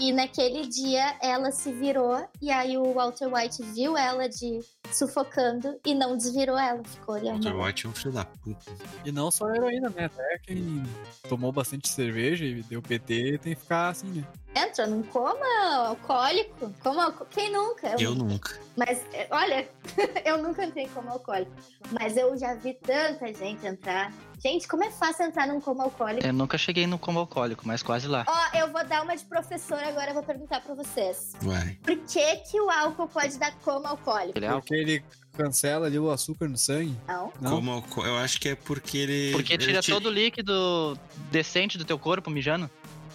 E naquele dia ela se virou e aí o Walter White viu ela de sufocando e não desvirou ela, ficou olhando. Walter. White é um filho da puta. E não só a heroína, né? Até quem tomou bastante cerveja e deu PT tem que ficar assim, né? Entra num coma alcoólico. Como alco- Quem nunca? Eu nunca. Mas, é, olha, [laughs] eu nunca entrei em coma alcoólico. Mas eu já vi tanta gente entrar. Gente, como é fácil entrar num coma alcoólico? Eu nunca cheguei no combo alcoólico, mas quase lá. Ó, eu vou dar uma de professora agora, eu vou perguntar pra vocês. Vai. Por que que o álcool pode dar coma alcoólico? Ele é álcool. Porque ele cancela ali o açúcar no sangue. Não? Não? Como alco- eu acho que é porque ele. Porque ele tira ti- todo o líquido decente do teu corpo mijando.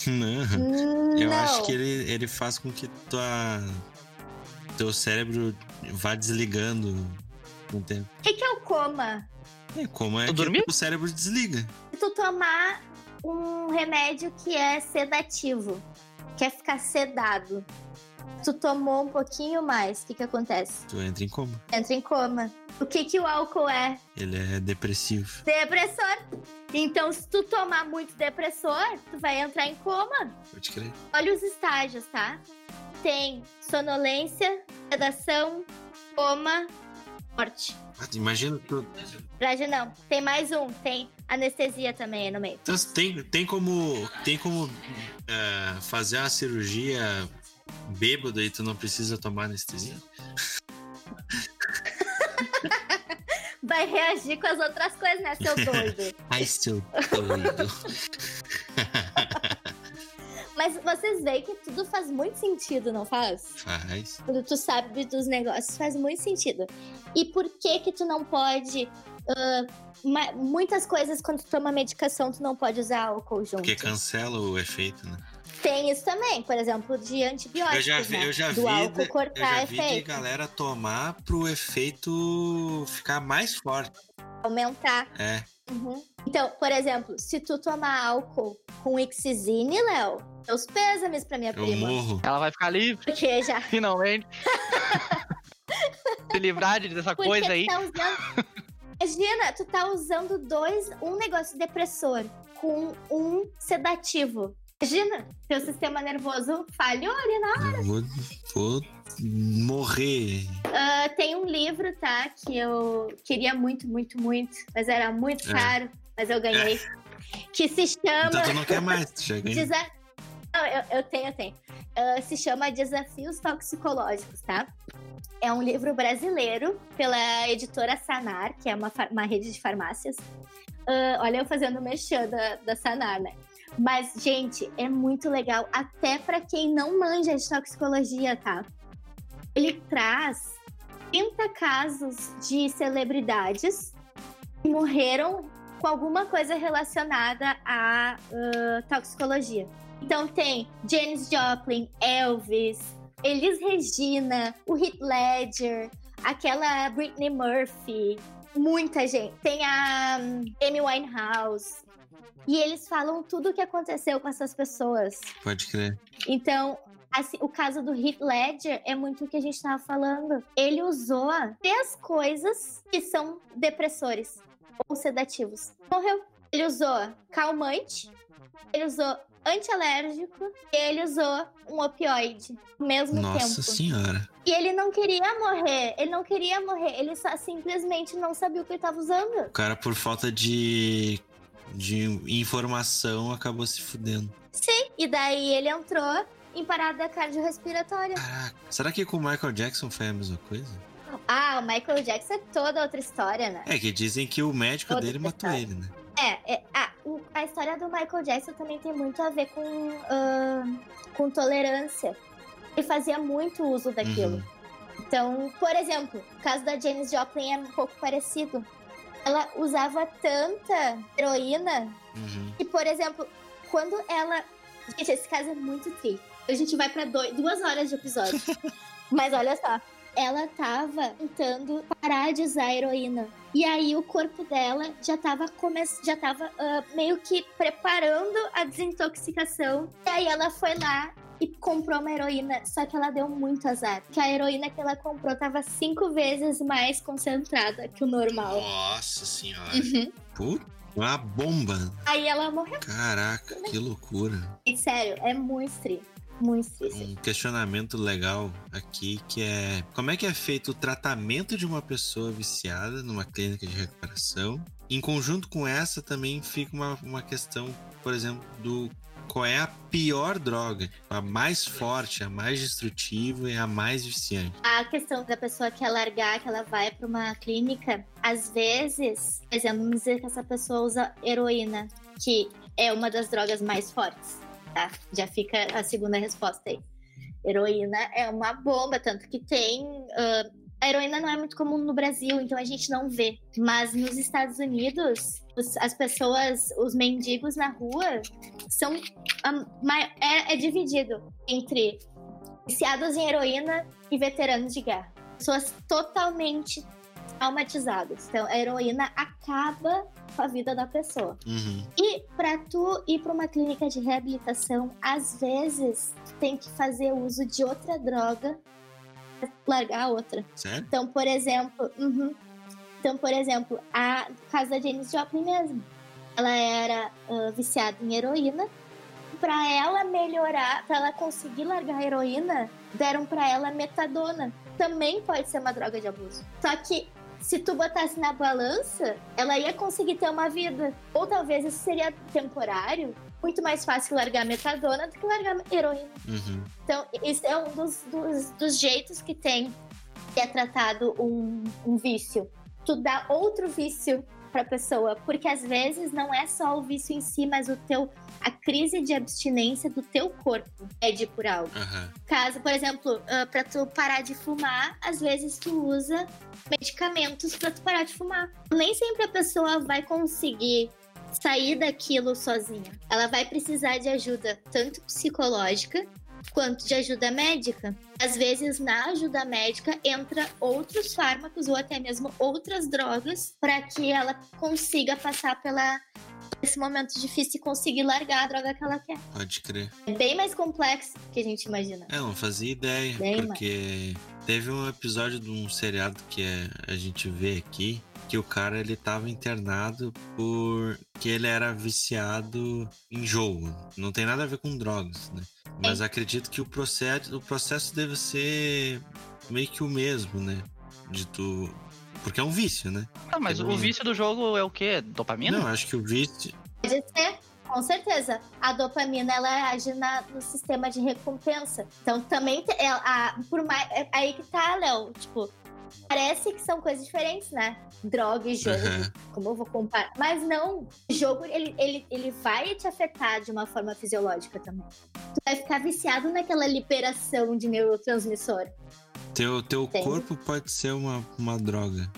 Não. Hum, Eu não. acho que ele, ele faz com que tua, teu cérebro vá desligando com o tempo. O que, que é o coma? É como é Tu que dormiu? o cérebro desliga. Se tu tomar um remédio que é sedativo, quer ficar sedado, tu tomou um pouquinho mais, o que que acontece? Tu entra em coma. Entra em coma. O que que o álcool é? Ele é depressivo. Depressor. Então, se tu tomar muito depressor, tu vai entrar em coma. Pode crer. Olha os estágios, tá? Tem sonolência, sedação, coma, morte. Ah, Imagina tu. Frade não. Tem mais um. Tem anestesia também no meio. Então, tem, tem como, tem como é, fazer uma cirurgia bêbado e tu não precisa tomar anestesia? [laughs] Vai reagir com as outras coisas, né, seu doido? [laughs] Ai, seu doido. [laughs] Mas vocês veem que tudo faz muito sentido, não faz? Faz. Quando tu sabe dos negócios, faz muito sentido. E por que que tu não pode... ma- muitas coisas, quando tu toma medicação, tu não pode usar álcool junto. Porque cancela o efeito, né? Tem isso também, por exemplo, de antibióticos, Eu já vi, né? eu já Do vi, álcool de- eu cortar já vi de efeito, galera tomar pro efeito ficar mais forte. aumentar. É. Uhum. Então, por exemplo, se tu tomar álcool com Ixizine, Léo, meus pêsames pra minha Eu prima. morro. Ela vai ficar livre, Porque já... [laughs] finalmente. [laughs] Se livrar de- dessa Porque coisa aí. tá usando... [laughs] Imagina, tu tá usando dois, um negócio depressor com um sedativo. Imagina, teu sistema nervoso falhou ali na Eu vou, vou morrer. Ah, tem um livro, tá? Que eu queria muito, muito, muito, mas era muito É. caro, mas eu ganhei. Que se chama. Então tu não quer mais, tu já ganhou. Desa... Não, eu, eu tenho, eu tenho. Ah, se chama Desafios Toxicológicos, tá? É um livro brasileiro pela editora Sanar, que é uma, uma rede de farmácias. Ah, olha, eu fazendo mexer da, da Sanar, né? Mas, gente, é muito legal, até pra quem não manja de toxicologia, tá? Ele traz 30 casos de celebridades que morreram com alguma coisa relacionada à ah, toxicologia. Então tem Janis Joplin, Elvis, Elis Regina, o Heath Ledger, aquela Britney Murphy, muita gente. Tem a hum, Amy Winehouse. E eles falam tudo o que aconteceu com essas pessoas. Pode crer. Então, assim, o caso do Heath Ledger é muito o que a gente tava falando. Ele usou três coisas que são depressores ou sedativos. Morreu. Ele usou calmante, ele usou antialérgico e ele usou um opioide ao mesmo Nossa tempo. senhora. E ele não queria morrer, ele não queria morrer, ele só simplesmente não sabia o que ele tava usando. O cara, por falta de, de informação, acabou se fudendo. Sim, e daí ele entrou em parada cardiorrespiratória. Caraca. Será que com o Michael Jackson foi a mesma coisa? Ah, o Michael Jackson é toda outra história, né? É que dizem que o médico Outra dele matou história. ele, né? É, é ah, o- a história do Michael Jackson também tem muito a ver com, ahn, com tolerância. Ele fazia muito uso daquilo. Uhum. Então, por exemplo, o caso da Janis Joplin é um pouco parecido. Ela usava tanta heroína Uhum. que, por exemplo, quando ela. Gente, esse caso é muito triste. A gente vai pra dois- duas horas de episódio. [laughs] Mas olha só. Ela tava tentando parar de usar heroína. E aí o corpo dela já tava, come... já tava ah, meio que preparando a desintoxicação. E aí ela foi lá e comprou uma heroína. Só que ela deu muito azar. Que a heroína que ela comprou tava cinco vezes mais concentrada que o normal. Nossa senhora. Uhum. Puta, uma bomba. Aí ela morreu. Caraca, que loucura. E sério, é muito triste. Muito triste. Um questionamento legal aqui que é como é que é feito o tratamento de uma pessoa viciada numa clínica de recuperação? Em conjunto com essa também fica uma, uma questão, por exemplo, do qual é a pior droga, a mais forte, a mais destrutiva e a mais viciante. A questão da pessoa que largar, que ela vai pra uma clínica, às vezes, por exemplo, vamos dizer que essa pessoa usa heroína, que é uma das drogas mais fortes, tá? Já fica a segunda resposta aí. Heroína é uma bomba, tanto que tem. ah, a heroína não é muito comum no Brasil, então a gente não vê. Mas nos Estados Unidos, os- as pessoas, os mendigos na rua, são. mai- é- é dividido entre viciados em heroína e veteranos de guerra. Pessoas totalmente traumatizadas. Então, a heroína acaba com a vida da pessoa. Uhum. E para tu ir para uma clínica de reabilitação, às vezes tu tem que fazer uso de outra droga pra largar a outra. Sério? Então, por exemplo, uhum. então, por exemplo, a no caso da Janis Joplin mesmo, ela era ah, viciada em heroína. Para ela melhorar, para ela conseguir largar a heroína, deram para ela metadona. Também pode ser uma droga de abuso. Só que se tu botasse na balança, ela ia conseguir ter uma vida. Ou talvez isso seria temporário. Muito mais fácil largar metadona do que largar heroína. Uhum. Então, isso é um dos, dos, dos jeitos que tem que é tratado um, um vício. Tu dá outro vício pra pessoa, porque às vezes não é só o vício em si, mas o teu a crise de abstinência do teu corpo pede por algo. Aham. Caso, por exemplo, ah, pra tu parar de fumar, às vezes tu usa medicamentos pra tu parar de fumar. Nem sempre a pessoa vai conseguir sair daquilo sozinha. Ela vai precisar de ajuda tanto psicológica quanto de ajuda médica. Às vezes, na ajuda médica, entra outros fármacos ou até mesmo outras drogas para que ela consiga passar pela esse momento difícil e conseguir largar a droga que ela quer. Pode crer. É bem mais complexo do que a gente imagina. É, não fazia ideia, Bem porque teve um episódio de um seriado que é- a gente vê aqui, que o cara ele tava internado por que ele era viciado em jogo. Não tem nada a ver com drogas, né? Mas acredito que o processo, o processo deve ser meio que o mesmo, né? De tu. Porque é um vício, né? Ah, mas o vício do jogo é o quê? Dopamina? Não, acho que o vício. Pode ser, com certeza. A dopamina ela age na- no sistema de recompensa. Então também é, a- por mais é aí que tá, Léo. Tipo, parece que são coisas diferentes, né? Droga e jogo. Aham. Como eu vou comparar? Mas não, o jogo ele, ele, ele vai te afetar de uma forma fisiológica também. Tu vai ficar viciado naquela liberação de neurotransmissor. Teu, teu Entende? corpo pode ser uma, uma droga.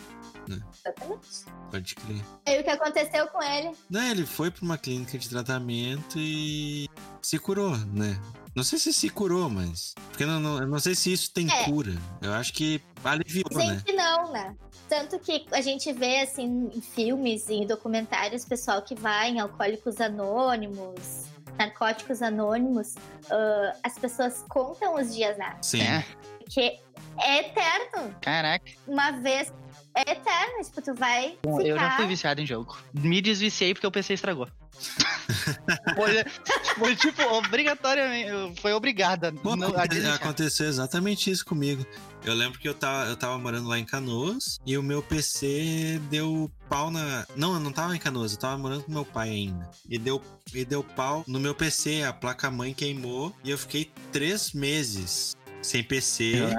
Exatamente. Pode crer. Aí o que aconteceu com ele? Não, ele foi pra uma clínica de tratamento e se curou, né? Não sei se se curou, mas. Porque eu não, não, eu não sei se isso tem É. cura. Eu acho que aliviou, Dizem né? que não, né? Tanto que a gente vê, assim, em filmes e em documentários, pessoal que vai em Alcoólicos Anônimos, Narcóticos Anônimos, ah, as pessoas contam os dias, né? Sim. É, Porque é eterno. caraca. Uma vez é eterno. Tipo, tu vai Bom, eu já ficar... fui viciado em jogo. Me desviciei porque o PC estragou. [laughs] foi, foi, tipo, obrigatoriamente. Foi obrigada. Pô, não- aconteceu exatamente isso comigo. Eu lembro que eu tava, eu tava morando lá em Canoas e o meu PC deu pau na. Não, eu não tava em Canoas, eu tava morando com meu pai ainda. E deu, e deu pau no meu PC, a placa-mãe queimou e eu fiquei três meses sem PC.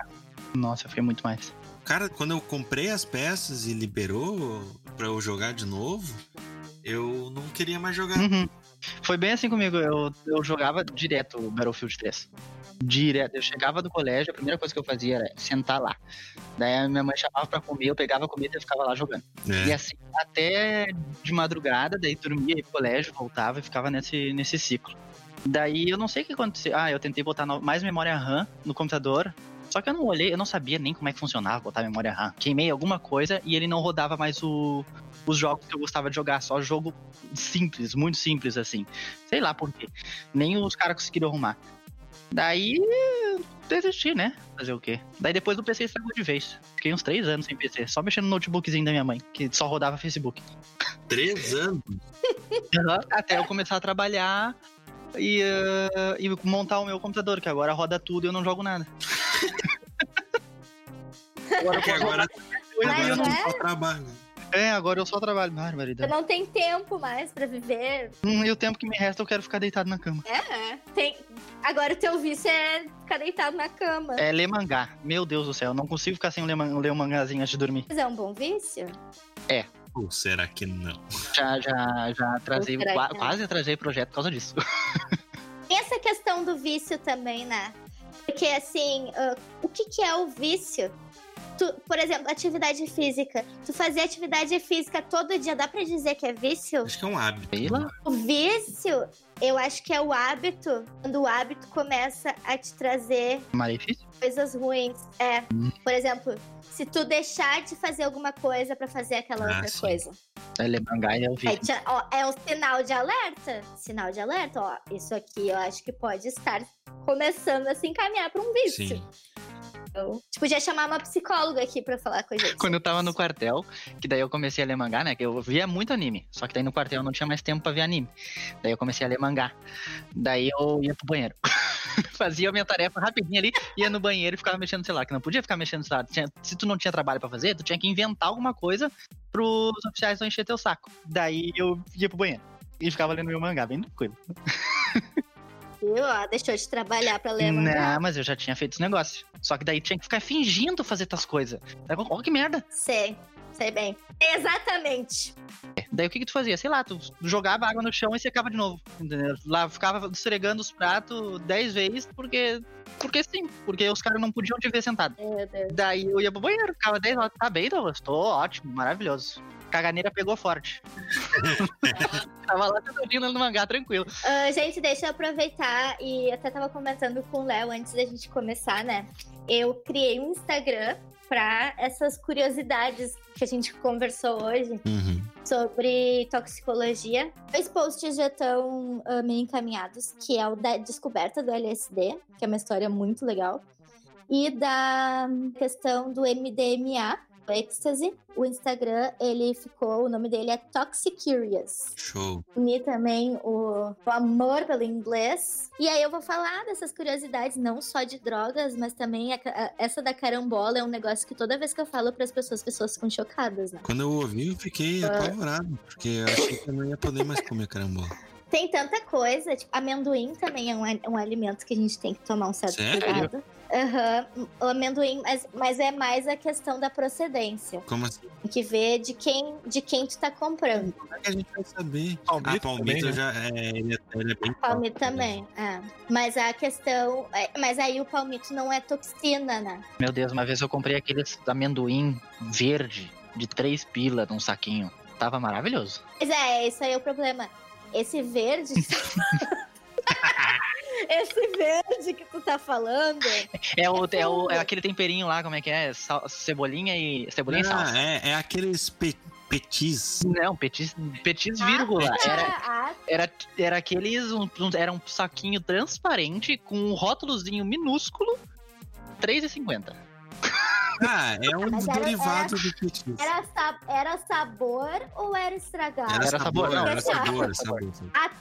Nossa, foi muito mais. Cara, quando eu comprei as peças e liberou pra eu jogar de novo, eu não queria mais jogar. Uhum. Foi bem assim comigo. Eu, eu jogava direto o Battlefield 3. Direto. Eu chegava do colégio, a primeira coisa que eu fazia era sentar lá. Daí a minha mãe chamava pra comer, eu pegava a comida e ficava lá jogando. E É. assim, até de madrugada, daí dormia, ia pro colégio, voltava e ficava nesse, nesse ciclo. Daí eu não sei o que aconteceu. Ah, eu tentei botar mais memória RAM no computador. Só que eu não olhei, eu não sabia nem como é que funcionava botar memória RAM. Queimei alguma coisa e ele não rodava mais o, os jogos que eu gostava de jogar, só jogo simples, muito simples assim. Sei lá por quê. Nem os caras conseguiram arrumar. Daí desisti, né? Fazer o quê? Daí depois o PC estragou de vez. Fiquei uns três anos sem PC, só mexendo no notebookzinho da minha mãe, que só rodava Facebook. Três anos. Até eu começar a trabalhar e, eh, e montar o meu computador, que agora roda tudo e eu não jogo nada. Agora eu agora, e eu agora não... é? só trabalha. É, agora eu só trabalho. Barbaridade. não tem tempo mais pra viver. Hum, e o tempo que me resta eu quero ficar deitado na cama. É, tem... Agora o teu vício é ficar deitado na cama. É ler mangá. Meu Deus do céu, eu não consigo ficar sem ler, ler um mangazinho antes de dormir. Mas é um bom vício? Ou será que não? Já, já, já atrasei, qua- quase atrasei projeto por causa disso. [laughs] Essa questão do vício também, né? Porque, assim, ah, o que, que é o vício? Tu, por exemplo, atividade física. Tu fazer atividade física todo dia, dá pra dizer que é vício? Acho que é um hábito. O vício, eu acho que é o hábito. Quando o hábito começa a te trazer Malefício? Coisas ruins. É, por exemplo, se tu deixar de fazer alguma coisa pra fazer aquela Ah, outra sim. coisa. É e é o vício. te- ó, é um sinal de alerta. Sinal de alerta, ó. Isso aqui eu acho que pode estar começando a se encaminhar pra um vício. Sim. Então, tipo, podia chamar uma psicóloga aqui pra falar com a gente. Quando eu tava no quartel, que daí eu comecei a ler mangá, né? Que eu via muito anime. Só que daí no quartel eu não tinha mais tempo pra ver anime. Daí eu comecei a ler mangá. Daí eu ia pro banheiro. [laughs] Fazia a minha tarefa rapidinho ali, ia no banheiro e ficava mexendo no celular. Que não podia ficar mexendo celular. Tinha- se tu não tinha trabalho pra fazer, tu tinha que inventar alguma coisa pros oficiais não encher teu saco. Daí eu ia pro banheiro. E ficava lendo meu mangá, bem tranquilo. [laughs] Viu? Ó, deixou de trabalhar pra ler mangá. Não, mas eu já tinha feito os negócios. Só que daí tinha que ficar fingindo fazer tas coisas. Ó, que merda. Sei, sei bem. Exatamente. Daí o que que tu fazia? Sei lá, tu jogava água no chão e secava de novo. Entendeu? Lá ficava esfregando os pratos dez vezes porque. Porque sim, porque os caras não podiam te ver sentado. Meu Deus. Daí eu ia pro banheiro, ficava 10 horas. Tá bem, Douglas? Tô ótimo, maravilhoso. Caganeira pegou forte. [laughs] Tava lá tentando no mangá, tranquilo. Ah, gente, deixa eu aproveitar e até tava comentando com o Léo antes da gente começar, né? Eu criei um Instagram pra essas curiosidades que a gente conversou hoje Uhum. sobre toxicologia. Dois posts já estão ah, meio encaminhados, que é o da descoberta do LSD, que é uma história muito legal, e da questão do MDMA, ecstasy. O Instagram, ele ficou, o nome dele é Toxicurious Show. unir também o, o amor pelo inglês. E aí eu vou falar dessas curiosidades, não só de drogas, mas também a a- essa da carambola é um negócio que toda vez que eu falo para as pessoas, as pessoas ficam chocadas, né? Quando eu ouvi, eu fiquei Ah. apavorado, porque eu achei que eu não ia poder mais comer carambola. Tem tanta coisa, tipo, amendoim também é um, um alimento que a gente tem que tomar um certo Sério? cuidado. Aham, o amendoim, mas, mas é mais a questão da procedência. Como assim? Tem que ver de quem, de quem tu tá comprando. Como é que a gente vai saber? Palmito a palmito também, né? já é, ele é, ele é bem Palmito forte, né? também, é. Mas a questão. é- mas aí o palmito não é toxina, né? Meu Deus, uma vez eu comprei aqueles amendoim verde de três pila num saquinho. Tava maravilhoso. Pois é, esse aí é o problema. Esse verde. [laughs] Esse verde que tu tá falando. É, o, é, o, é aquele temperinho lá, como é que é? Sal- cebolinha e. Cebolinha e Ah, salsa. é, é aqueles pe- petis. Não, petis, petis vírgula. Era, Ah, era, era aqueles. Um, um- era um saquinho transparente com um rótulozinho minúsculo. R$3,50. Ah, [laughs] é um Mas era- derivado do petis. era, sa- era sabor ou era estragado? Era, Era sabor, não, era sabor, sabor. era sabor. sabor. Ah, tá,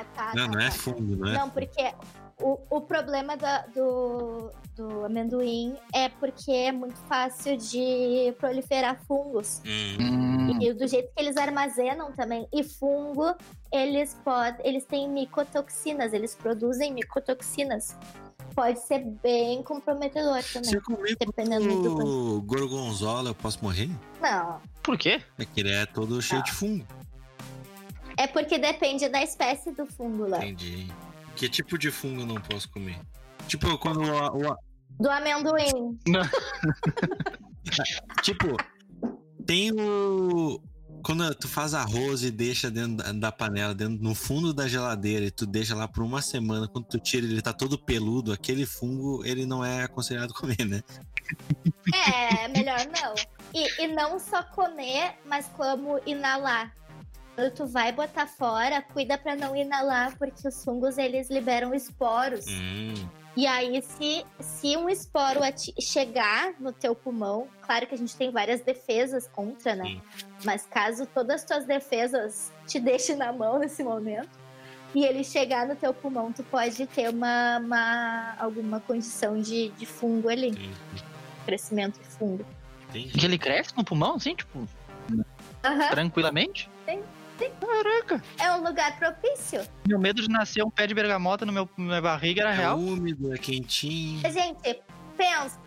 ah, tá. Não, tá, não é tá. fungo, não é? Não, porque o, o problema da- do, do amendoim é porque é muito fácil de proliferar fungos. Hum. Hum, E do jeito que eles armazenam também. E fungo, eles podem. Eles têm micotoxinas, eles produzem micotoxinas. Pode ser bem comprometedor Se também. eu comer Dependendo do. o gorgonzola, eu posso morrer? Não. por quê? É que ele é todo cheio de fungo. É porque depende da espécie do fungo lá. Entendi. Que tipo de fungo eu não posso comer? Tipo, quando o, o- Do amendoim. [laughs] Tipo, tem o. Quando tu faz arroz e deixa dentro da- panela, dentro, no fundo da geladeira, e tu deixa lá por uma semana, quando tu tira ele tá todo peludo, aquele fungo, ele não é aconselhado comer, né? É, melhor não. E, e não só comer, mas como inalar. Quando tu vai botar fora, cuida pra não inalar, porque os fungos eles liberam esporos. Hum, E aí, se, se um esporo chegar no teu pulmão, claro que a gente tem várias defesas contra, né? Sim. Mas caso todas as tuas defesas te deixem na mão nesse momento, e ele chegar no teu pulmão, tu pode ter uma, uma- alguma condição de, de fungo ali, entendi. crescimento de fungo. entendi. Que ele cresce no pulmão, assim, tipo, tranquilamente? Sim, sim. Caraca. é um lugar propício. Meu medo de nascer um pé de bergamota no meu, na minha barriga era É real. úmido, é quentinho. Gente, pensa.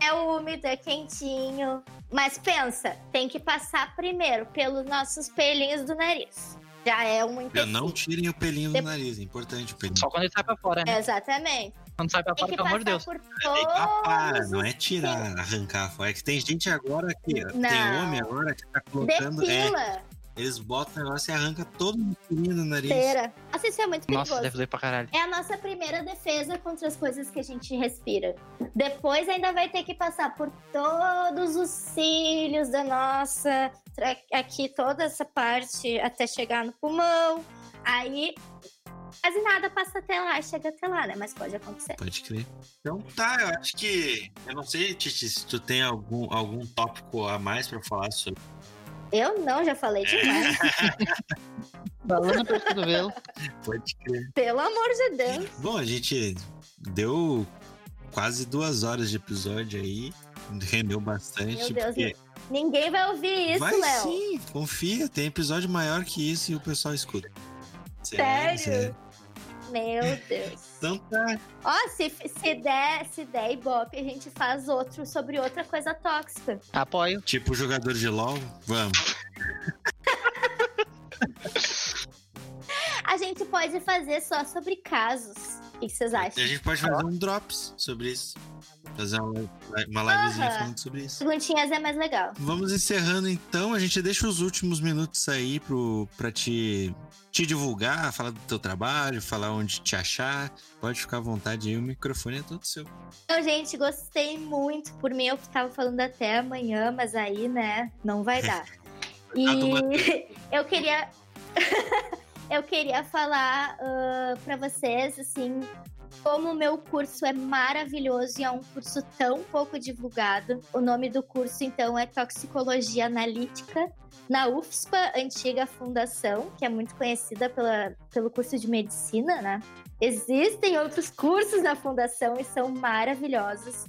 É úmido, é quentinho. Mas pensa, tem que passar primeiro pelos nossos pelinhos do nariz. Já é um empecilho. não tirem o pelinho do Dep- nariz, é importante o pelinho. Só quando ele sai pra fora, né? Exatamente. Quando sai pra Tem fora, pelo amor de Deus. por todos não é tirar, arrancar fora. É que tem gente agora que. Tem homem agora que tá colocando. É, Depila, eles botam o negócio e arranca todo o do nariz. cera. Nossa, isso é muito Nossa, perigoso. deve doer pra caralho. É a nossa primeira defesa contra as coisas que a gente respira. Depois ainda vai ter que passar por todos os cílios da nossa, aqui toda essa parte até chegar no pulmão. Aí quase nada passa até lá, chega até lá, né? Mas pode acontecer. Pode crer. Então tá, eu acho que. Eu não sei, Titi, se tu tem algum, algum tópico a mais pra falar sobre. Eu não, já falei demais. Balando pelo cotovelo. Pode crer. Pelo amor de Deus. Bom, a gente deu quase duas horas de episódio aí. Rendeu bastante. Meu Deus, porque Ninguém vai ouvir isso, vai Léo. sim, confia. Tem episódio maior que isso e o pessoal escuta. Sério? Meu Deus. Então tá. Ó, se, se der, se der Ibope, a gente faz outro sobre outra coisa tóxica. Apoio. Tipo jogador de LOL, vamos. [laughs] A gente pode fazer só sobre casos. O que vocês E a acham? gente pode fazer um drops sobre isso. Fazer uma, uma livezinha Aham. falando sobre isso. Perguntinhas é mais legal. Vamos encerrando então. A gente deixa os últimos minutos aí pro, pra te, te divulgar, falar do teu trabalho, falar onde te achar. Pode ficar à vontade aí, o microfone é todo seu. Então, gente, gostei muito. Por mim, eu tava falando até amanhã, mas aí, né, não vai dar. [laughs] E [laughs] eu queria. Eu queria falar ah, pra vocês, assim, como o meu curso é maravilhoso e é um curso tão pouco divulgado. O nome do curso, então, é Toxicologia Analítica, na UFSPA, antiga fundação, que é muito conhecida pela, pelo curso de medicina, né? Existem outros cursos na fundação e são maravilhosos.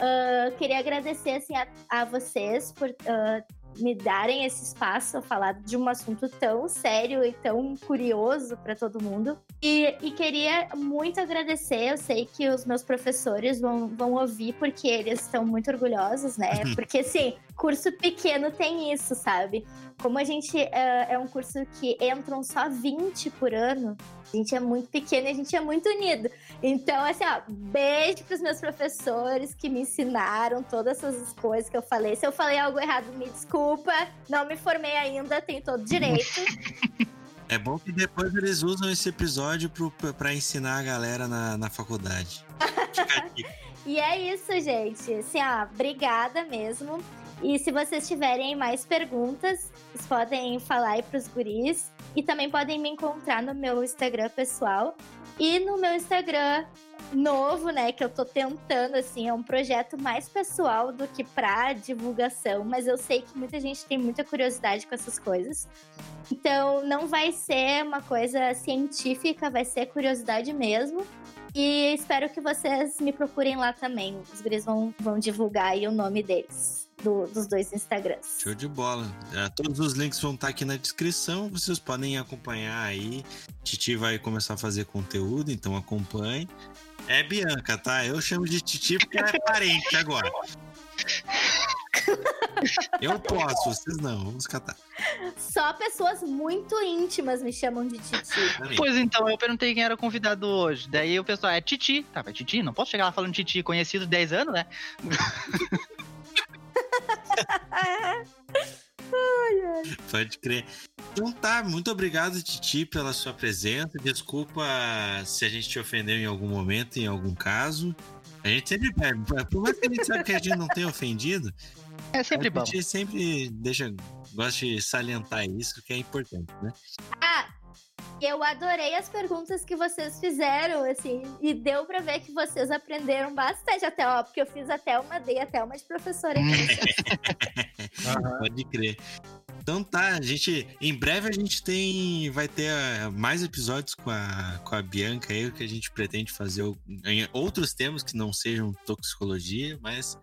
Ah, queria agradecer assim, a, a vocês por ah, me darem esse espaço a falar de um assunto tão sério e tão curioso para todo mundo. E, e queria muito agradecer. Eu sei que os meus professores vão, vão ouvir, porque eles estão muito orgulhosos, né? [laughs] Porque, assim, curso pequeno tem isso, sabe? Como a gente é, é um curso que entram só 20 por ano, a gente é muito pequeno e a gente é muito unido. Então, assim, ó, beijo pros meus professores que me ensinaram todas essas coisas que eu falei. Se eu falei algo errado, me desculpa. Não me formei ainda, tenho todo direito. [laughs] É bom que depois eles usam esse episódio pro, pra ensinar a galera na, na faculdade. [laughs] E é isso, gente. Assim, ó, obrigada mesmo. E se vocês tiverem mais perguntas, vocês podem falar aí pros guris. E também podem me encontrar no meu Instagram pessoal. E no meu Instagram novo, né, que eu tô tentando, assim, é um projeto mais pessoal do que pra divulgação, mas eu sei que muita gente tem muita curiosidade com essas coisas. Então, não vai ser uma coisa científica, vai ser curiosidade mesmo. E espero que vocês me procurem lá também. Os guris vão, vão divulgar aí o nome deles. Do- dos dois Instagrams. Show de bola. É, todos os links vão estar aqui na descrição. Vocês podem acompanhar aí. Titi vai começar a fazer conteúdo, então acompanhe. É Bianca, tá? Eu chamo de Titi porque ela é parente agora. Eu posso, vocês não. Vamos catar. Só pessoas muito íntimas me chamam de Titi. Pois então, eu perguntei quem era o convidado hoje. Daí o pessoal, é Titi. Tá, mas Titi? Não posso chegar lá falando Titi, conhecido 10 anos, né? [laughs] [laughs] Pode crer. Então tá, muito obrigado, Titi, pela sua presença. Desculpa se a gente te ofendeu em algum momento, em algum caso. A gente sempre pede, por mais que a gente sabe que a gente não tenha ofendido, É sempre a bom. gente sempre deixa, gosta de salientar isso, que é importante, né? Ah, eu adorei as perguntas que vocês fizeram, assim, e deu pra ver que vocês aprenderam bastante até, ó, porque eu fiz até uma, dei até uma de professora aqui. [laughs] Pode crer. Então tá, a gente. Em breve a gente tem. Vai ter ah, mais episódios com a, com a Bianca aí, que a gente pretende fazer outros temas que não sejam toxicologia, mas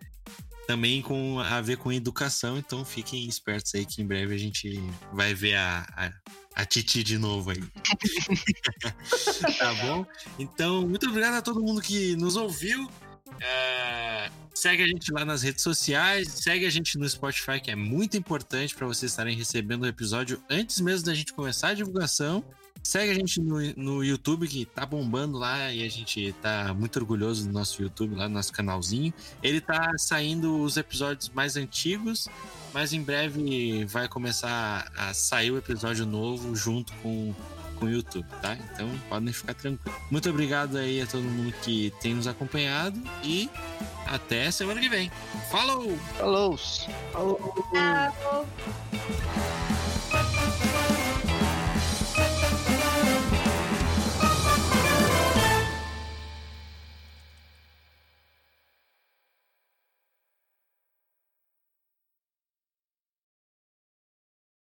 também com a ver com educação. Então fiquem espertos aí que em breve a gente vai ver a, a, a Titi de novo aí. [laughs] tá bom? Então, muito obrigado a todo mundo que nos ouviu. É, segue a gente lá nas redes sociais, segue a gente no Spotify, que é muito importante para vocês estarem recebendo o episódio antes mesmo da gente começar a divulgação. Segue a gente no, no YouTube, que tá bombando lá e a gente tá muito orgulhoso do nosso YouTube, lá no nosso canalzinho. Ele tá saindo os episódios mais antigos, mas em breve vai começar a sair o episódio novo junto com, com o YouTube, tá? Então podem ficar tranquilos. Muito obrigado aí a todo mundo que tem nos acompanhado e até semana que vem. Falou! Falou! Tchau.